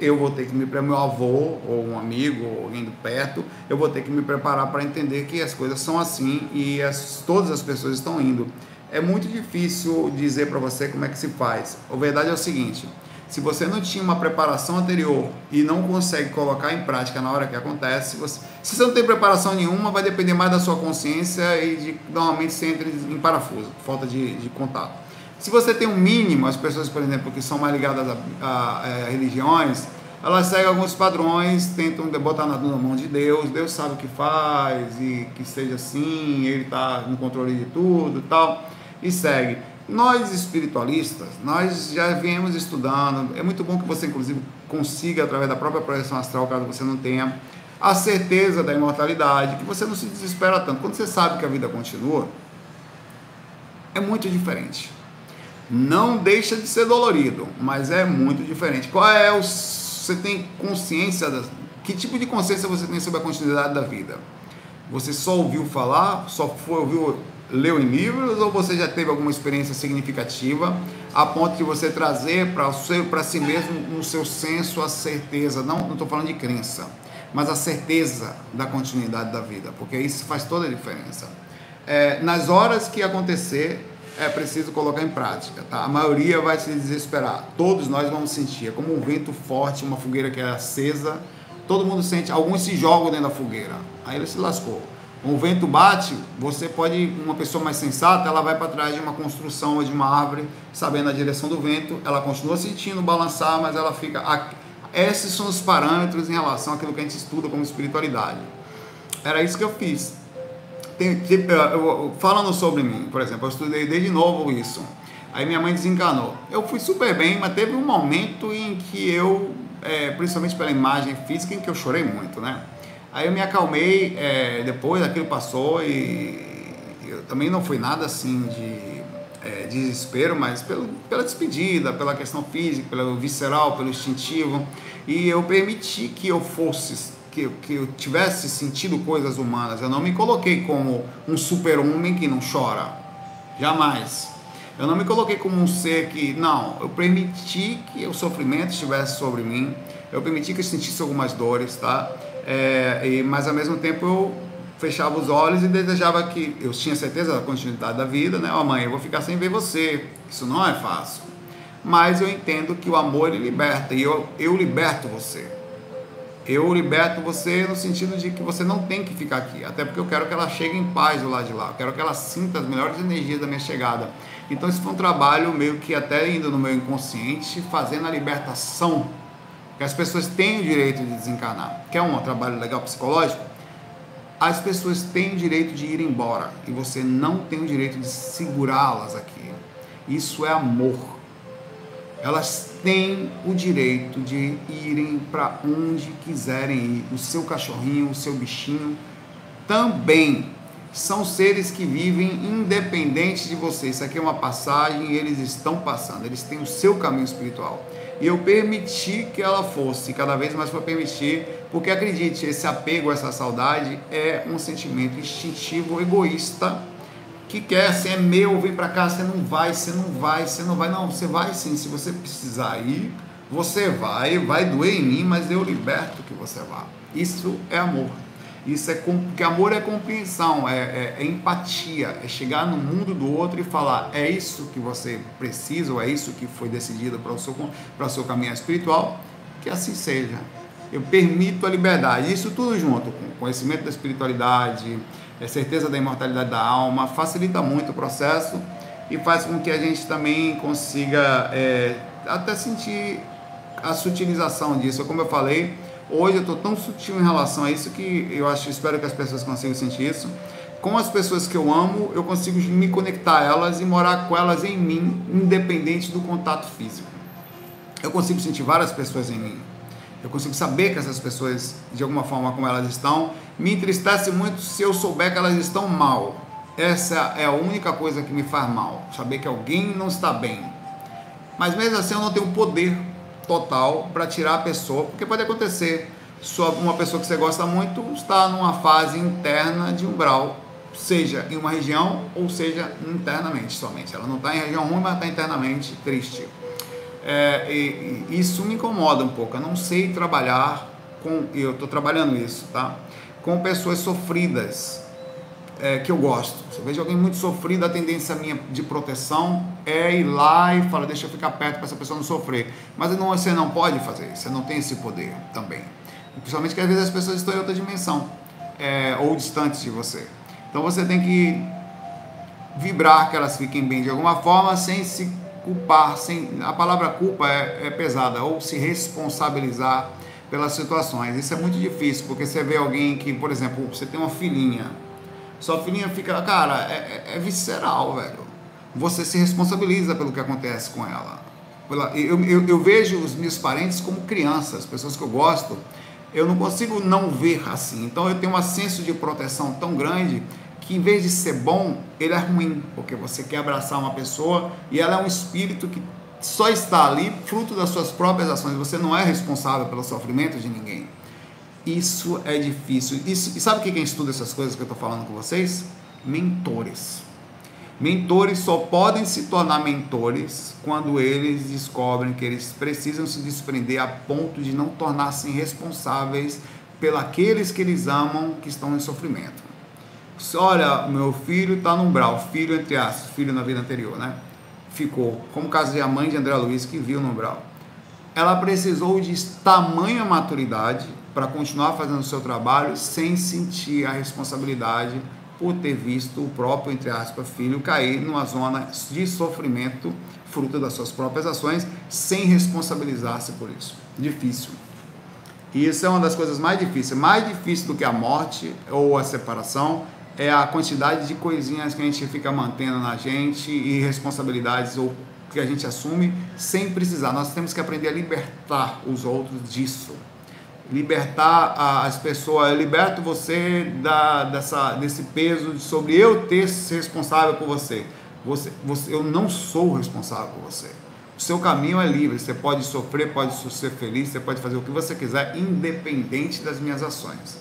eu vou ter que me preparar, meu avô ou um amigo ou alguém do perto, eu vou ter que me preparar para entender que as coisas são assim e as, todas as pessoas estão indo. É muito difícil dizer para você como é que se faz. A verdade é o seguinte: se você não tinha uma preparação anterior e não consegue colocar em prática na hora que acontece, você, se você não tem preparação nenhuma, vai depender mais da sua consciência e de normalmente você entra em parafuso, falta de, de contato. Se você tem um mínimo, as pessoas, por exemplo, que são mais ligadas a, a, a é, religiões, elas seguem alguns padrões, tentam botar na, na mão de Deus, Deus sabe o que faz e que seja assim, Ele está no controle de tudo tal, e segue. Nós espiritualistas, nós já viemos estudando, é muito bom que você inclusive consiga, através da própria projeção astral, caso você não tenha, a certeza da imortalidade, que você não se desespera tanto. Quando você sabe que a vida continua, é muito diferente não deixa de ser dolorido, mas é muito diferente. Qual é o você tem consciência da, que tipo de consciência você tem sobre a continuidade da vida? Você só ouviu falar, só foi ouviu leu em livros ou você já teve alguma experiência significativa a ponto de você trazer para si mesmo no seu senso a certeza, não não estou falando de crença, mas a certeza da continuidade da vida, porque isso faz toda a diferença. É, nas horas que acontecer é preciso colocar em prática. Tá? A maioria vai se desesperar. Todos nós vamos sentir. É como um vento forte, uma fogueira que é acesa. Todo mundo sente. Alguns se jogam dentro da fogueira. Aí ele se lascou. O vento bate, você pode, uma pessoa mais sensata, ela vai para trás de uma construção ou de uma árvore, sabendo a direção do vento, ela continua sentindo balançar, mas ela fica. Esses são os parâmetros em relação àquilo que a gente estuda como espiritualidade. Era isso que eu fiz tem, tipo, eu, falando sobre mim, por exemplo, eu estudei desde novo isso. Aí minha mãe desencanou. Eu fui super bem, mas teve um momento em que eu, é, principalmente pela imagem física, em que eu chorei muito, né? Aí eu me acalmei, é, depois aquilo passou e eu também não foi nada assim de é, desespero, mas pelo, pela despedida, pela questão física, pelo visceral, pelo instintivo. E eu permiti que eu fosse que, que eu tivesse sentido coisas humanas. Eu não me coloquei como um super-homem que não chora. Jamais. Eu não me coloquei como um ser que. Não, eu permiti que o sofrimento estivesse sobre mim. Eu permiti que eu sentisse algumas dores, tá? É, e, mas ao mesmo tempo eu fechava os olhos e desejava que. Eu tinha certeza da continuidade da vida, né? Ó, oh, mãe, eu vou ficar sem ver você. Isso não é fácil. Mas eu entendo que o amor ele liberta e eu, eu liberto você eu liberto você no sentido de que você não tem que ficar aqui, até porque eu quero que ela chegue em paz do lado de lá, eu quero que ela sinta as melhores energias da minha chegada. Então, esse foi um trabalho meio que até indo no meu inconsciente, fazendo a libertação, que as pessoas têm o direito de desencarnar. Quer um trabalho legal psicológico? As pessoas têm o direito de ir embora e você não tem o direito de segurá-las aqui. Isso é amor elas têm o direito de irem para onde quiserem ir. O seu cachorrinho, o seu bichinho também são seres que vivem independente de você. Isso aqui é uma passagem e eles estão passando, eles têm o seu caminho espiritual. E eu permiti que ela fosse, cada vez mais para permitir, porque acredite, esse apego, essa saudade é um sentimento instintivo, egoísta que quer, se é meu, vem para cá, você não vai, você não vai, você não vai, não, você vai sim, se você precisar ir, você vai, vai doer em mim, mas eu liberto que você vá. Isso é amor. Isso é porque amor é compreensão, é, é, é, empatia, é chegar no mundo do outro e falar é isso que você precisa, ou é isso que foi decidido para o seu para o seu caminho espiritual, que assim seja. Eu permito a liberdade. Isso tudo junto com conhecimento da espiritualidade, é certeza da imortalidade da alma, facilita muito o processo e faz com que a gente também consiga é, até sentir a sutilização disso. Como eu falei, hoje eu estou tão sutil em relação a isso que eu acho, espero que as pessoas consigam sentir isso. com as pessoas que eu amo, eu consigo me conectar a elas e morar com elas em mim, independente do contato físico. Eu consigo sentir várias pessoas em mim. Eu consigo saber que essas pessoas, de alguma forma, como elas estão. Me entristece muito se eu souber que elas estão mal. Essa é a única coisa que me faz mal. Saber que alguém não está bem. Mas mesmo assim, eu não tenho poder total para tirar a pessoa, porque pode acontecer. Uma pessoa que você gosta muito está numa fase interna de umbral seja em uma região ou seja internamente somente. Ela não está em região ruim, mas está internamente triste. É, e, e isso me incomoda um pouco. Eu não sei trabalhar com, eu estou trabalhando isso, tá? Com pessoas sofridas é, que eu gosto. Se eu vejo alguém muito sofrido, a tendência minha de proteção é ir lá e falar, deixa eu ficar perto para essa pessoa não sofrer. Mas não, você não pode fazer você não tem esse poder também. Principalmente que às vezes as pessoas estão em outra dimensão é, ou distantes de você. Então você tem que vibrar que elas fiquem bem de alguma forma sem se culpar, sem a palavra culpa é, é pesada, ou se responsabilizar pelas situações. Isso é muito difícil, porque você vê alguém que, por exemplo, você tem uma filhinha, sua filhinha fica, cara, é, é, é visceral, velho. Você se responsabiliza pelo que acontece com ela. Eu, eu, eu vejo os meus parentes como crianças, pessoas que eu gosto, eu não consigo não ver assim. Então eu tenho um senso de proteção tão grande que em vez de ser bom, ele é ruim, porque você quer abraçar uma pessoa e ela é um espírito que só está ali fruto das suas próprias ações. Você não é responsável pelo sofrimento de ninguém. Isso é difícil. Isso, e sabe quem estuda essas coisas que eu estou falando com vocês? Mentores. Mentores só podem se tornar mentores quando eles descobrem que eles precisam se desprender a ponto de não tornar-se responsáveis pelos que eles amam que estão em sofrimento. Olha, meu filho está no umbral, filho entre aspas, filho na vida anterior, né? Ficou, como o caso de a mãe de André Luiz que viu no umbral. Ela precisou de tamanha maturidade para continuar fazendo o seu trabalho sem sentir a responsabilidade por ter visto o próprio, entre aspas, filho cair numa zona de sofrimento, fruto das suas próprias ações, sem responsabilizar-se por isso. Difícil. E isso é uma das coisas mais difíceis. Mais difícil do que a morte ou a separação é a quantidade de coisinhas que a gente fica mantendo na gente e responsabilidades ou que a gente assume sem precisar. Nós temos que aprender a libertar os outros disso libertar as pessoas, eu liberto você da, dessa, desse peso sobre eu ter ser responsável por você. você. Você, eu não sou responsável por você. O seu caminho é livre, você pode sofrer, pode ser feliz, você pode fazer o que você quiser, independente das minhas ações.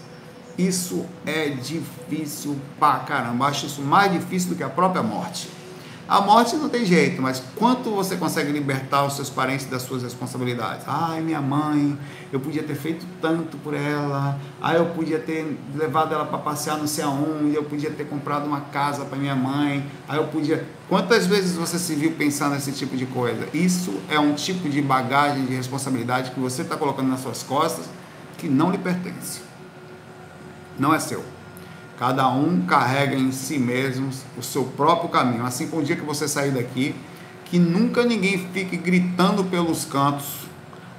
Isso é difícil pra caramba. Acho isso mais difícil do que a própria morte. A morte não tem jeito, mas quanto você consegue libertar os seus parentes das suas responsabilidades? Ai, minha mãe, eu podia ter feito tanto por ela. Ai, eu podia ter levado ela para passear não sei aonde. Eu podia ter comprado uma casa para minha mãe. Ai, eu podia. Quantas vezes você se viu pensando nesse tipo de coisa? Isso é um tipo de bagagem de responsabilidade que você está colocando nas suas costas que não lhe pertence. Não é seu. Cada um carrega em si mesmo o seu próprio caminho. Assim como o dia que você sair daqui, que nunca ninguém fique gritando pelos cantos.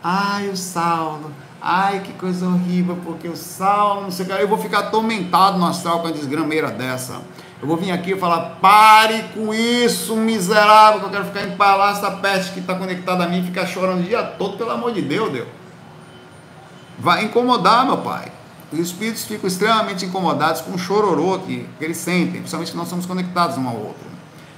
Ai, o Saulo. Ai, que coisa horrível, porque o Saulo, não sei o que. Eu vou ficar atormentado no astral com a desgrameira dessa. Eu vou vir aqui e falar: pare com isso, miserável, que eu quero ficar empalado essa peste que está conectada a mim ficar chorando o dia todo, pelo amor de Deus, Deus. Vai incomodar, meu pai. Os espíritos ficam extremamente incomodados com o chororô que, que eles sentem, principalmente que nós somos conectados um ao outro.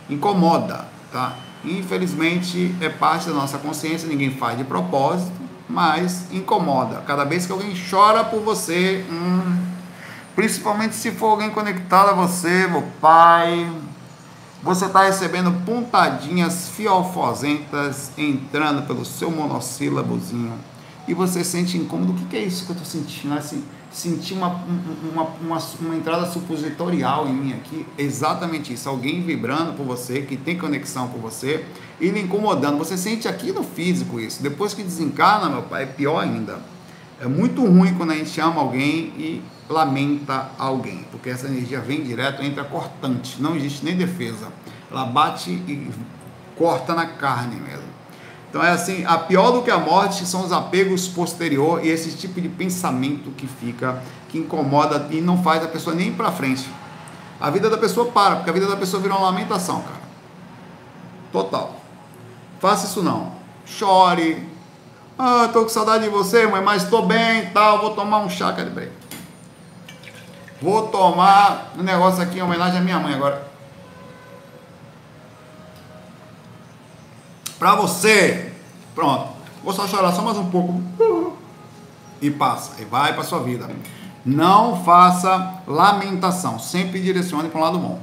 Incomoda, tá? Infelizmente é parte da nossa consciência, ninguém faz de propósito, mas incomoda. Cada vez que alguém chora por você, hum, principalmente se for alguém conectado a você, meu pai, você está recebendo pontadinhas fialfozentas entrando pelo seu monossílabozinho e você sente incômodo. O que, que é isso que eu estou sentindo? Assim, senti uma, uma, uma, uma, entrada supositorial em mim aqui, exatamente isso, alguém vibrando por você, que tem conexão com você, e lhe incomodando, você sente aqui no físico isso, depois que desencarna, meu pai, é pior ainda, é muito ruim quando a gente ama alguém e lamenta alguém, porque essa energia vem direto, entra cortante, não existe nem defesa, ela bate e corta na carne mesmo, então é assim, a pior do que a morte são os apegos posterior e esse tipo de pensamento que fica, que incomoda e não faz a pessoa nem para frente. a vida da pessoa para, porque a vida da pessoa vira uma lamentação, cara. Total. Faça isso não. Chore. Ah, tô com saudade de você, mãe, mas tô bem e tal. Vou tomar um chá, bem? Vou tomar um negócio aqui em homenagem à minha mãe agora. Pra você. Pronto. Vou só chorar só mais um pouco. E passa. E vai pra sua vida. Não faça lamentação. Sempre direcione para um lado bom.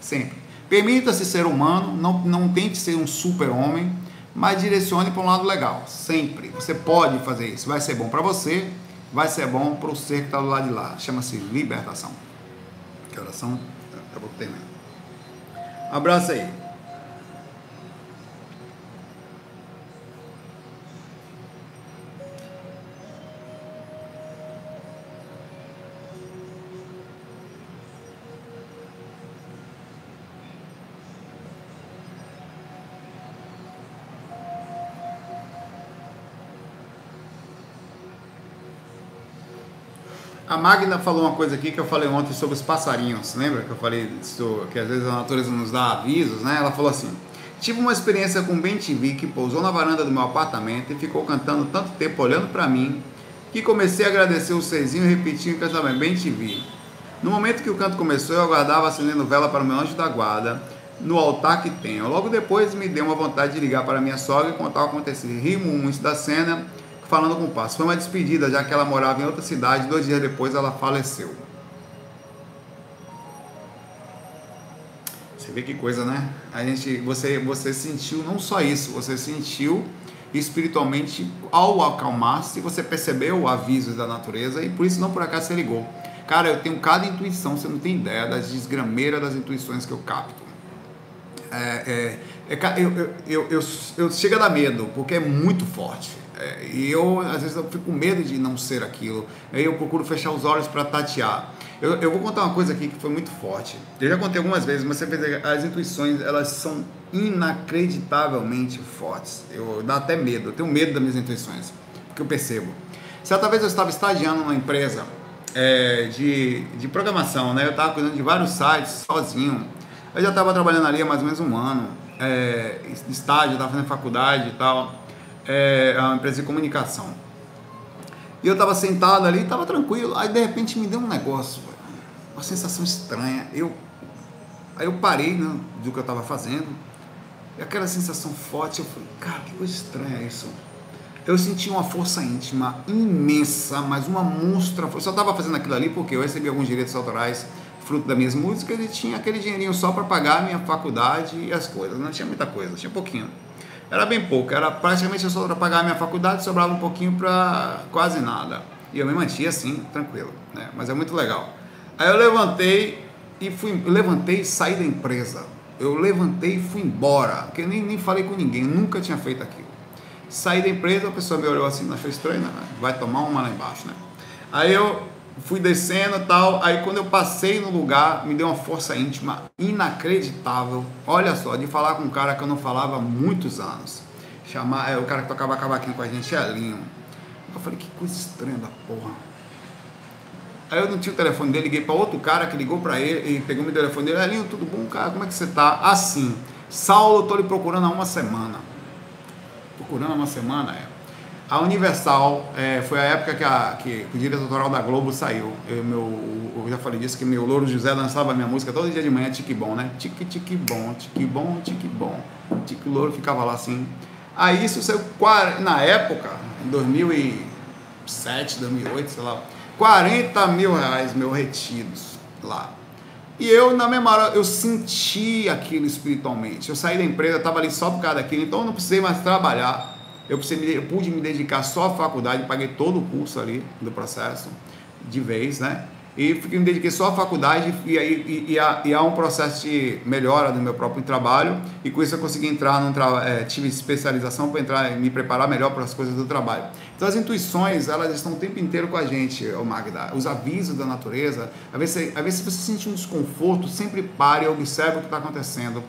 Sempre. Permita-se ser humano. Não, não tente ser um super-homem. Mas direcione para um lado legal. Sempre. Você pode fazer isso. Vai ser bom para você. Vai ser bom para o ser que está do lado de lá. Chama-se libertação. Que oração? Acabou que termina. Abraço aí. A Magna falou uma coisa aqui que eu falei ontem sobre os passarinhos. Lembra que eu falei isso, que às vezes a natureza nos dá avisos, né? Ela falou assim: Tive uma experiência com Ben TV que pousou na varanda do meu apartamento e ficou cantando tanto tempo olhando para mim que comecei a agradecer o serzinho e repetir o cantamento Ben. No momento que o canto começou, eu aguardava acendendo vela para o meu anjo da guarda no altar que tenho. Logo depois me deu uma vontade de ligar para minha sogra e contar o acontecido. Rimo um da cena falando com o passo. Foi uma despedida, já que ela morava em outra cidade. Dois dias depois ela faleceu. Você vê que coisa, né? A gente, você, você sentiu não só isso, você sentiu espiritualmente ao acalmar-se, você percebeu o aviso da natureza e por isso não por acaso você ligou. Cara, eu tenho cada intuição, você não tem ideia das desgrameiras das intuições que eu capto. É, é, é eu, eu, eu, eu, eu chega a dar medo, porque é muito forte. É, e eu, às vezes, eu fico com medo de não ser aquilo. Aí eu procuro fechar os olhos para tatear. Eu, eu, vou contar uma coisa aqui que foi muito forte. Eu já contei algumas vezes, mas você vê as intuições, elas são inacreditavelmente fortes. Eu dá até medo, eu tenho medo das minhas intuições, porque eu percebo. Certa vez eu estava estagiando numa empresa é, de, de programação, né? Eu estava cuidando de vários sites sozinho. Eu já estava trabalhando ali há mais ou menos um ano, é, estágio, estava fazendo faculdade e tal é, uma empresa de comunicação. E eu estava sentado ali, estava tranquilo. Aí de repente me deu um negócio, uma sensação estranha. Eu, aí eu parei né, do que eu estava fazendo. E aquela sensação forte, eu falei, cara, que coisa estranha isso. Eu senti uma força íntima imensa, mas uma monstra. Eu só estava fazendo aquilo ali porque eu recebi alguns direitos autorais fruto das minhas músicas e tinha aquele dinheirinho só para pagar a minha faculdade e as coisas. Não tinha muita coisa, tinha pouquinho. Era bem pouco, era praticamente só para pagar a minha faculdade, sobrava um pouquinho para quase nada. E eu me mantinha assim, tranquilo, né? Mas é muito legal. Aí eu levantei e fui, levantei e saí da empresa. Eu levantei e fui embora, porque nem, nem falei com ninguém, nunca tinha feito aquilo. Saí da empresa, a pessoa me olhou assim, achou estranho, né? Vai tomar uma lá embaixo, né? Aí eu fui descendo e tal. Aí quando eu passei no lugar, me deu uma força íntima inacreditável. Olha só, de falar com um cara que eu não falava há muitos anos. Chamar, é, o cara que tocava cavaquinho com a gente, Elinho. Eu falei, que coisa estranha da porra. Aí eu não tinha o telefone dele, liguei para outro cara que ligou para ele e pegou meu telefone dele. Elinho, tudo bom, cara? Como é que você tá? Assim, Saulo, eu tô lhe procurando há uma semana. Procurando há uma semana, é. A Universal é, foi a época que, a, que, o diretor da Globo saiu. Eu, meu, eu já falei disso, que meu Louro José dançava minha música todo dia de manhã, tique bom, né? Tique, tique bom, tique bom, tique bom. Tique Louro ficava lá assim. Aí isso saiu, na época, em 2007, 2008, sei lá, 40 mil reais, meu, retidos lá. E eu, na hora, eu senti aquilo espiritualmente. Eu saí da empresa, estava ali só por causa daquilo, então eu não precisei mais trabalhar eu, eu pude me dedicar só à faculdade, paguei todo o curso ali do processo, de vez, né? E me dediquei só à faculdade e, e, e, há, e há um processo de melhora do meu próprio trabalho e com isso eu consegui entrar num trabalho, é, tive especialização para entrar me preparar melhor para as coisas do trabalho. Então as intuições, elas estão o tempo inteiro com a gente, Magda. Os avisos da natureza, às vezes, às vezes se você sentir um desconforto, sempre pare e observe o que está acontecendo.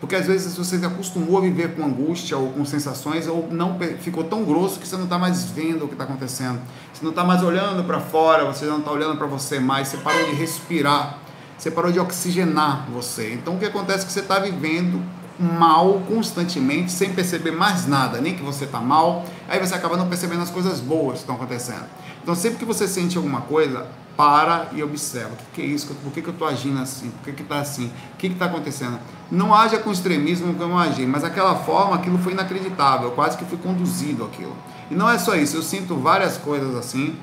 Porque às vezes você se acostumou a viver com angústia ou com sensações, ou não ficou tão grosso que você não está mais vendo o que está acontecendo. Você não está mais olhando para fora, você não está olhando para você mais, você parou de respirar. Você parou de oxigenar você. Então o que acontece é que você está vivendo mal constantemente, sem perceber mais nada, nem que você está mal, aí você acaba não percebendo as coisas boas que estão acontecendo. Então sempre que você sente alguma coisa, para e observa. O que, que é isso? Por que, que eu estou agindo assim? Por que está assim? O que está acontecendo? Não haja com extremismo como eu agi, mas aquela forma, aquilo foi inacreditável, quase que fui conduzido aquilo. E não é só isso, eu sinto várias coisas assim,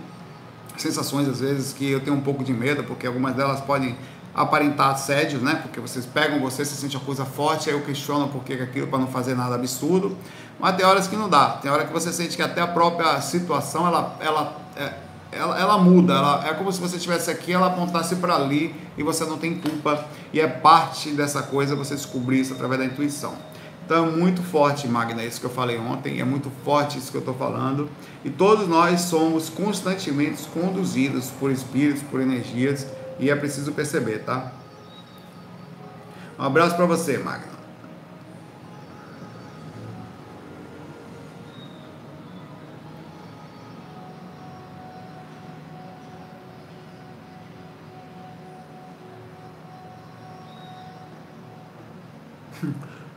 sensações às vezes que eu tenho um pouco de medo, porque algumas delas podem aparentar assédio, né? Porque vocês pegam você, você sente uma coisa forte, aí eu questiono por que aquilo para não fazer nada absurdo. Mas tem horas que não dá. Tem hora que você sente que até a própria situação ela, ela é, ela, ela muda, ela, é como se você estivesse aqui, ela apontasse para ali e você não tem culpa. E é parte dessa coisa você descobrir isso através da intuição. Então é muito forte, Magna, isso que eu falei ontem, é muito forte isso que eu estou falando. E todos nós somos constantemente conduzidos por espíritos, por energias, e é preciso perceber, tá? Um abraço para você, Magna.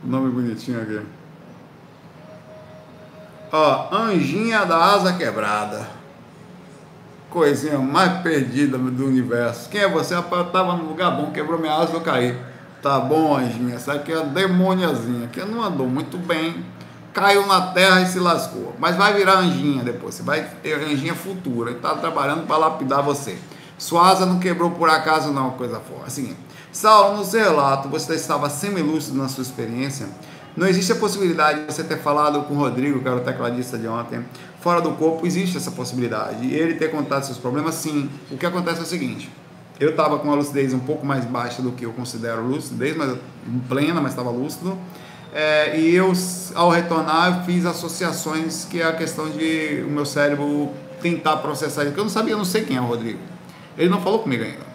Nome bonitinho aqui. Ó, Anjinha da Asa Quebrada. Coisinha mais perdida do universo. Quem é você? Rapaz, eu tava no lugar bom, quebrou minha asa, eu caí. Tá bom, Anjinha. Essa aqui é a demôniazinha, que não andou muito bem. Caiu na terra e se lascou. Mas vai virar anjinha depois. Você vai ter anjinha futura. Ele tá trabalhando para lapidar você. Sua asa não quebrou por acaso, não, coisa forte. Assim, Saulo, no seu relato, você estava semi-lúcido na sua experiência. Não existe a possibilidade de você ter falado com o Rodrigo, que era o tecladista de ontem, fora do corpo, existe essa possibilidade. E ele ter contado seus problemas, sim. O que acontece é o seguinte: eu estava com uma lucidez um pouco mais baixa do que eu considero lucidez, mas plena, mas estava lúcido. É, e eu, ao retornar, fiz associações que é a questão de o meu cérebro tentar processar isso. Porque eu não sabia, eu não sei quem é o Rodrigo. Ele não falou comigo ainda.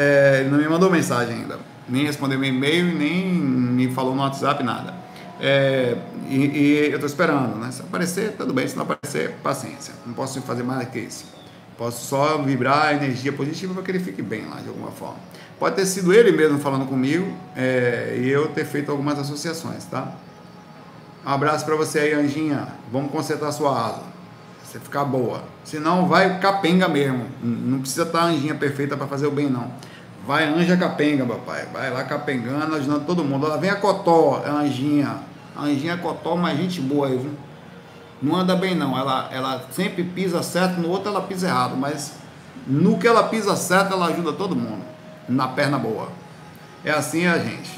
É, ele não me mandou mensagem ainda, nem respondeu meu e-mail, nem me falou no WhatsApp, nada. É, e, e, eu estou esperando, né? Se aparecer, tudo bem, se não aparecer, paciência. Não posso fazer mais do que isso. Posso só vibrar a energia positiva para que ele fique bem lá, de alguma forma. Pode ter sido ele mesmo falando comigo é, e eu ter feito algumas associações, tá? Um abraço para você aí, Anjinha. Vamos consertar sua asa. Você ficar boa. Senão vai capenga mesmo. Não precisa estar tá anjinha perfeita para fazer o bem, não. Vai anja capenga, papai. Vai lá capengando, ajudando todo mundo. Ela vem a Cotó, a anjinha. A anjinha Cotó, mas gente boa aí, viu? Não anda bem, não. Ela, ela sempre pisa certo, no outro ela pisa errado. Mas no que ela pisa certo, ela ajuda todo mundo. Na perna boa. É assim a gente.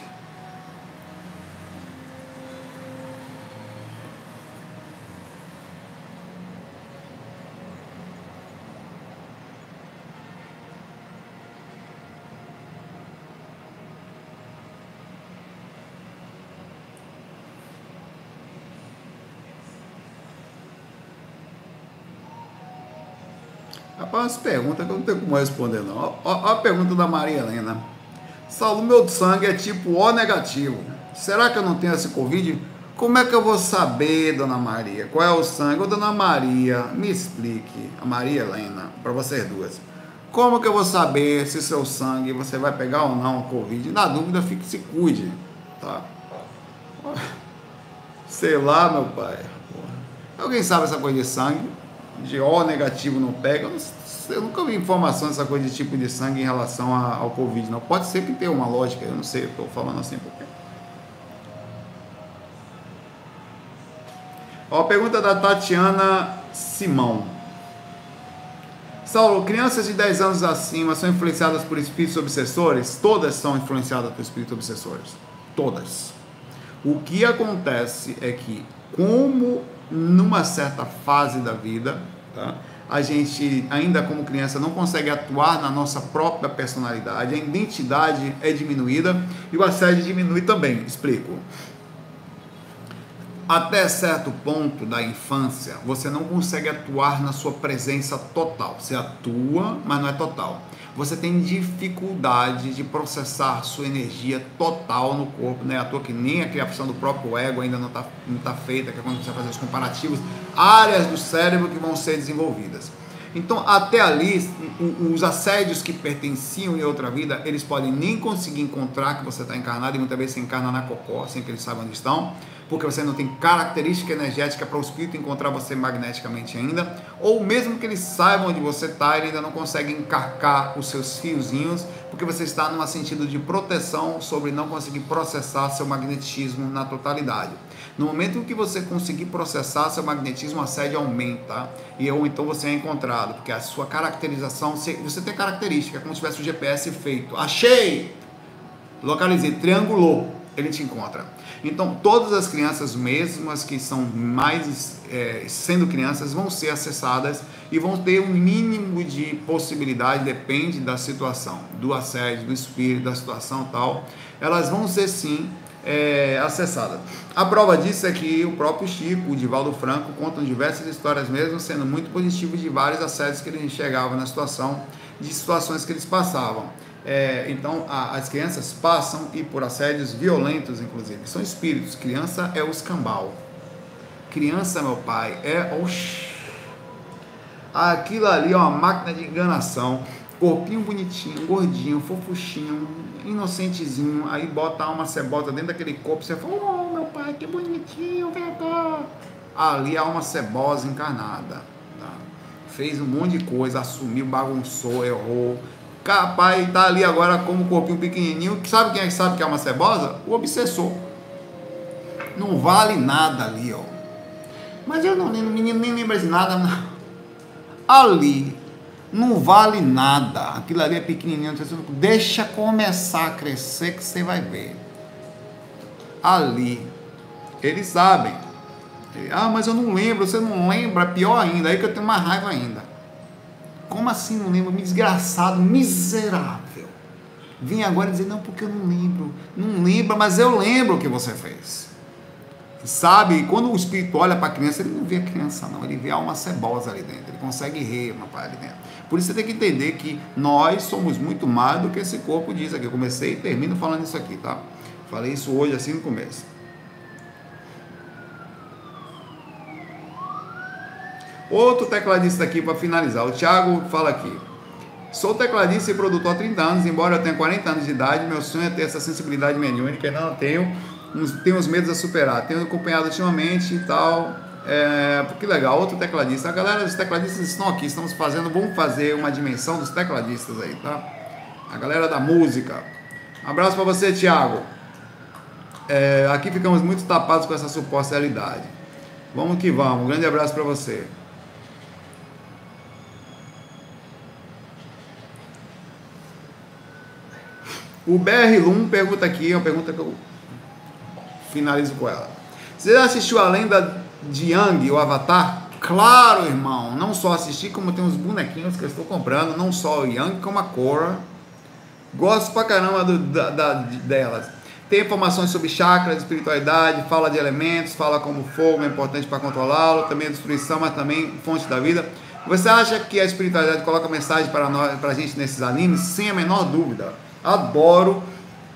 Rapaz, umas perguntas que eu não tenho como responder, não. Olha a pergunta da Maria Helena. Saulo, meu sangue é tipo O negativo. Será que eu não tenho esse Covid? Como é que eu vou saber, dona Maria, qual é o sangue? Ô, dona Maria, me explique, a Maria Helena, para vocês duas. Como que eu vou saber se seu sangue você vai pegar ou não o Covid? Na dúvida, fique se cuide, tá? Sei lá, meu pai. Alguém sabe essa coisa de sangue? de O negativo não pega. Eu, não, eu, nunca vi informação dessa coisa de tipo de sangue em relação a, ao Covid, não. Pode ser que tenha uma lógica, eu não sei, estou falando assim porque. Ó, pergunta da Tatiana Simão. Saulo, crianças de 10 anos acima são influenciadas por espíritos obsessores? Todas são influenciadas por espíritos obsessores. Todas. O que acontece é que, como numa certa fase da vida, tá? A gente ainda como criança não consegue atuar na nossa própria personalidade, a identidade é diminuída e o assédio diminui também. Explico. Até certo ponto da infância, você não consegue atuar na sua presença total. Você atua, mas não é total você tem dificuldade de processar sua energia total no corpo, né? À toa que nem a criação do próprio ego ainda não está não tá feita, que é quando você fazer os comparativos, áreas do cérebro que vão ser desenvolvidas. Então, até ali, os assédios que pertenciam em outra vida, eles podem nem conseguir encontrar que você está encarnado, e muitas vezes você encarna na cocó, sem que eles saibam onde estão, porque você não tem característica energética para o espírito encontrar você magneticamente ainda, ou mesmo que eles saibam onde você está, ele ainda não consegue encarcar os seus fiozinhos, porque você está num sentido de proteção sobre não conseguir processar seu magnetismo na totalidade. No momento em que você conseguir processar seu magnetismo, a sede aumenta e ou então você é encontrado, porque a sua caracterização, você tem característica, é como se tivesse o GPS feito. Achei! Localizei, triangulou, ele te encontra. Então, todas as crianças, mesmo as que são mais é, sendo crianças, vão ser acessadas e vão ter um mínimo de possibilidade, depende da situação, do assédio, do espírito, da situação tal. Elas vão ser sim é, acessada. A prova disso é que o próprio Chico, o Divaldo Franco, contam diversas histórias mesmo, sendo muito positivos de vários assédios que eles enxergavam na situação, de situações que eles passavam. É, então, a, as crianças passam e por assédios violentos, inclusive. São espíritos. Criança é o escambau. Criança, meu pai, é o. Aquilo ali é uma máquina de enganação corpinho bonitinho, gordinho, fofuchinho, inocentezinho, aí bota uma cebosa dentro daquele corpo, você fala, oh meu pai, que bonitinho, cá. Ali há uma cebosa encarnada. Tá? Fez um monte de coisa, assumiu, bagunçou, errou. Capaz, tá ali agora como corpinho pequenininho. Sabe quem é que sabe que é uma cebosa? O obsessor. Não vale nada ali, ó. Mas eu não, menino nem lembra de nada. Ali não vale nada. Aquilo ali é pequenininho. Deixa começar a crescer que você vai ver. Ali, eles sabem. Ah, mas eu não lembro. Você não lembra? Pior ainda. Aí que eu tenho uma raiva ainda. Como assim não lembro? Desgraçado, miserável. Vem agora dizer, não, porque eu não lembro. Não lembra, mas eu lembro o que você fez sabe, quando o espírito olha para a criança, ele não vê a criança, não, ele vê alma cebosa ali dentro, ele consegue rir, rapaz, ali dentro. Por isso você tem que entender que nós somos muito mais do que esse corpo diz aqui. Eu comecei e termino falando isso aqui, tá? Falei isso hoje assim no começo. Outro tecladista aqui para finalizar. O Thiago fala aqui. Sou tecladista e produtor há 30 anos, embora eu tenha 40 anos de idade, meu sonho é ter essa sensibilidade mediúnica, ainda não tenho tem uns medos a superar. Tenho acompanhado ultimamente e tal. É, que legal, outro tecladista. A galera dos tecladistas estão aqui, estamos fazendo, vamos fazer uma dimensão dos tecladistas aí, tá? A galera da música. Um abraço para você, Thiago. É, aqui ficamos muito tapados com essa suposta realidade. Vamos que vamos. Um grande abraço para você. O BR Lum pergunta aqui, é uma pergunta que eu finalizo com ela. Você já assistiu a lenda de Yang, o Avatar? Claro, irmão. Não só assisti, como tem uns bonequinhos que eu estou comprando. Não só o Yang, como a Korra. Gosto pra caramba do, da, da, delas. Tem informações sobre chakras, espiritualidade, fala de elementos, fala como fogo é importante para controlá-lo, também a destruição, mas também fonte da vida. Você acha que a espiritualidade coloca mensagem para nós, para gente nesses animes? Sem a menor dúvida. Adoro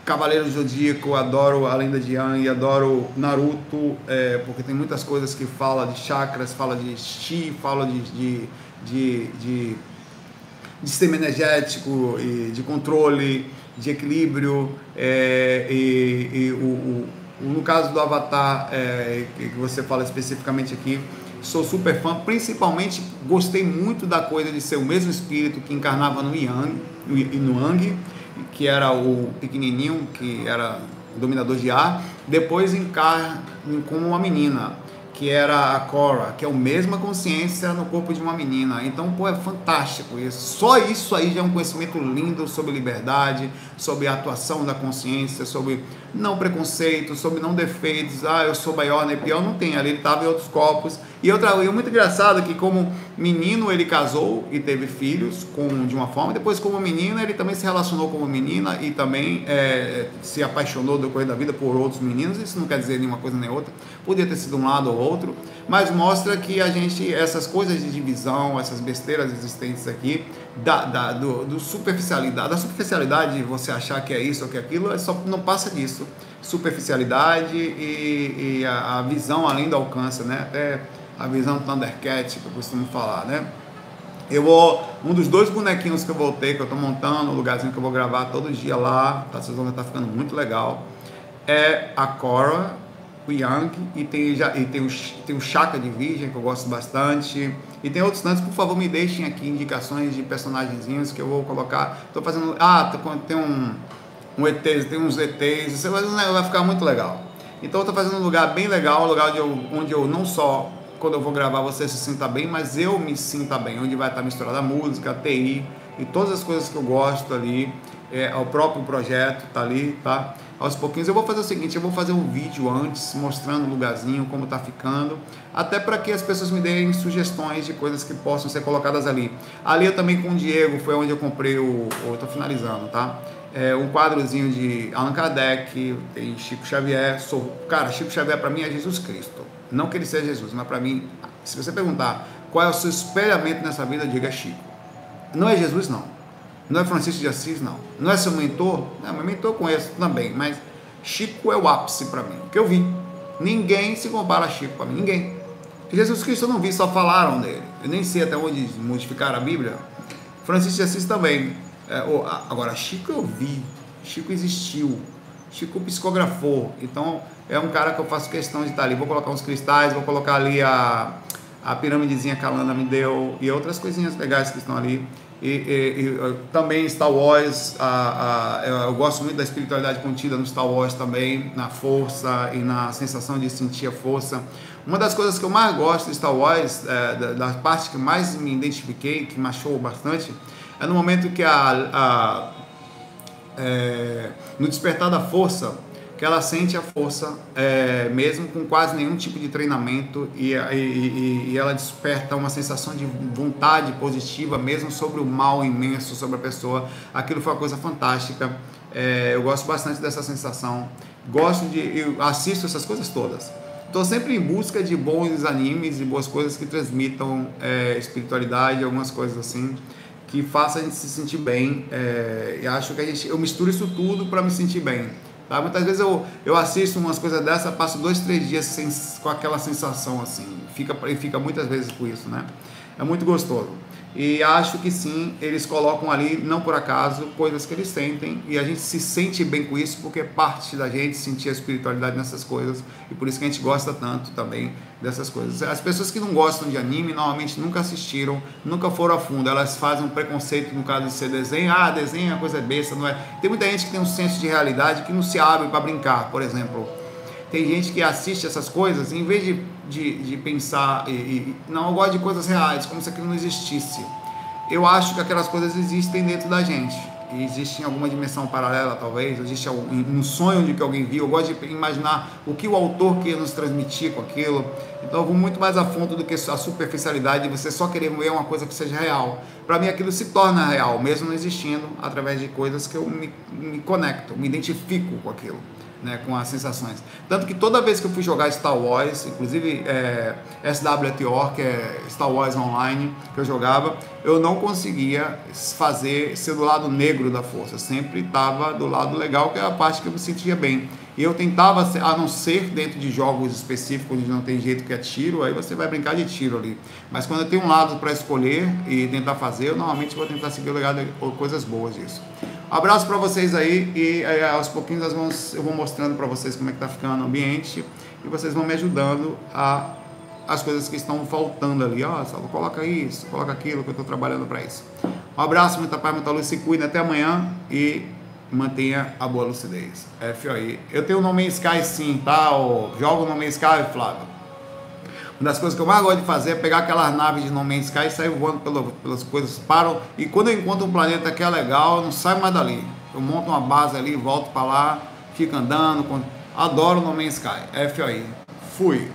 Cavaleiro Zodíaco, adoro a lenda de Yang, adoro Naruto, é, porque tem muitas coisas que fala de chakras, fala de chi, fala de, de, de, de, de sistema energético, e de controle, de equilíbrio, é, e, e o, o, no caso do Avatar, é, que você fala especificamente aqui, sou super fã, principalmente gostei muito da coisa de ser o mesmo espírito que encarnava no Yang, no Yang, que era o pequenininho, que era dominador de ar, depois encarna como uma menina, que era a Cora, que é a mesma consciência no corpo de uma menina. Então, pô, é fantástico isso. Só isso aí já é um conhecimento lindo sobre liberdade, sobre a atuação da consciência, sobre não preconceito, sobre não defeitos. Ah, eu sou maior, nem pior. Não tem ali, ele estava em outros corpos. E outra, e muito engraçado que como menino ele casou e teve filhos com, de uma forma, depois como menina ele também se relacionou como menina e também é, se apaixonou depois da vida por outros meninos. Isso não quer dizer nenhuma coisa nem outra. Podia ter sido um lado ou outro, mas mostra que a gente, essas coisas de divisão, essas besteiras existentes aqui, da, da, do, do superficialidade, da superficialidade de você achar que é isso ou que é aquilo, é só não passa disso. Superficialidade e, e a, a, visão além do alcance, né? Até a visão Thundercat, que eu costumo falar, né? Eu vou. Um dos dois bonequinhos que eu voltei, que eu tô montando, um lugarzinho que eu vou gravar todo dia lá, tá? Vocês vão estar tá ficando muito legal. É a Cora, o Young, e tem, já, e tem, o, tem o Chaka de Virgem, que eu gosto bastante. E tem outros tantos, por favor, me deixem aqui indicações de personagenzinhos que eu vou colocar. Tô fazendo. Ah, tem um, um ET, tem uns ETs, isso vai ficar muito legal. Então tô fazendo um lugar bem legal, um lugar onde eu, onde eu não só quando eu vou gravar você se sinta bem, mas eu me sinta bem, onde vai estar misturada a música, a TI e todas as coisas que eu gosto ali, é, o próprio projeto tá ali, tá? Aos pouquinhos eu vou fazer o seguinte, eu vou fazer um vídeo antes mostrando o lugarzinho, como tá ficando, até para que as pessoas me deem sugestões de coisas que possam ser colocadas ali. Ali eu também com o Diego, foi onde eu comprei o, eu tô finalizando, tá? É, um quadrozinho de Allan Kardec, tem Chico Xavier, sou, cara, Chico Xavier para mim é Jesus Cristo. Não que ele seja Jesus, mas para mim, se você perguntar qual é o seu espelhamento nessa vida, diga Chico. Não é Jesus, não. Não é Francisco de Assis, não. Não é seu mentor? Não, meu mentor conheço também, mas Chico é o ápice para mim. Que eu vi. Ninguém se compara a Chico para mim, ninguém. Jesus Cristo eu não vi, só falaram dele. Eu nem sei até onde modificaram a Bíblia. Francisco de Assis também. É, agora, Chico eu vi. Chico existiu. Chico psicografou. Então, é um cara que eu faço questão de estar ali. Vou colocar uns cristais, vou colocar ali a, a pirâmidezinha que a Lana me deu e outras coisinhas legais que estão ali. E, e, e também Star Wars, a, a, eu gosto muito da espiritualidade contida no Star Wars também, na força e na sensação de sentir a força. Uma das coisas que eu mais gosto de Star Wars, é, da, da, parte que mais me identifiquei, que me achou bastante, é no momento que a, a é, no despertar da força, que ela sente a força, é, mesmo com quase nenhum tipo de treinamento, e, e, e, ela desperta uma sensação de vontade positiva, mesmo sobre o mal imenso sobre a pessoa. Aquilo foi uma coisa fantástica. É, eu gosto bastante dessa sensação. Gosto de. Eu assisto essas coisas todas. Estou sempre em busca de bons animes e boas coisas que transmitam é, espiritualidade, algumas coisas assim que façam a gente se sentir bem. É, e acho que a gente, eu misturo isso tudo para me sentir bem. Tá? Muitas vezes eu, eu assisto umas coisas dessa, passo dois, três dias sem, com aquela sensação assim. Fica, fica muitas vezes com isso, né? É muito gostoso. E acho que sim, eles colocam ali, não por acaso, coisas que eles sentem. E a gente se sente bem com isso, porque é parte da gente sentir a espiritualidade nessas coisas. E por isso que a gente gosta tanto também dessas coisas. As pessoas que não gostam de anime, normalmente nunca assistiram, nunca foram a fundo. Elas fazem um preconceito no caso de ser desenho. Ah, desenho é coisa besta, não é? Tem muita gente que tem um senso de realidade que não se abre para brincar, por exemplo. Tem gente que assiste essas coisas e em vez de de, de pensar, e, e, não, eu gosto de coisas reais, como se aquilo não existisse. Eu acho que aquelas coisas existem dentro da gente. Existe em alguma dimensão paralela, talvez, existe um sonho de que alguém viu. Eu gosto de imaginar o que o autor quer nos transmitir com aquilo. Então eu vou muito mais a fundo do que a superficialidade de você só querer ver uma coisa que seja real. Para mim aquilo se torna real, mesmo não existindo, através de coisas que eu me, me conecto, me identifico com aquilo né, com as sensações. Tanto que toda vez que eu fui jogar Star Wars, inclusive é, SWTOR, que é Star Wars Online, que eu jogava, eu não conseguia fazer ser do lado negro da força. Sempre estava do lado legal, que é a parte que eu me sentia bem. E eu tentava, a não ser dentro de jogos específicos onde não tem jeito que é tiro, aí você vai brincar de tiro ali. Mas quando eu tenho um lado para escolher e tentar fazer, eu normalmente vou tentar seguir o legado de coisas boas disso. Abraço para vocês aí e é, aos pouquinhos eu vou mostrando para vocês como é que tá ficando o ambiente e vocês vão me ajudando a as coisas que estão faltando ali. Ó, oh, coloca isso, coloca aquilo que eu estou trabalhando para isso. Um abraço, muita paz, muita luz, se cuida até amanhã e mantenha a boa lucidez. FOI. Eu tenho o nome Sky sim, tá? Jogo o nome Sky, Flávio. Uma das coisas que eu mais gosto de fazer é pegar aquelas naves de No Man's Sky e sair voando pelo, pelas coisas, param. E quando eu encontro um planeta que é legal, eu não saio mais dali. Eu monto uma base ali, volto para lá, fico andando. Adoro No Man's Sky. FOI. Fui.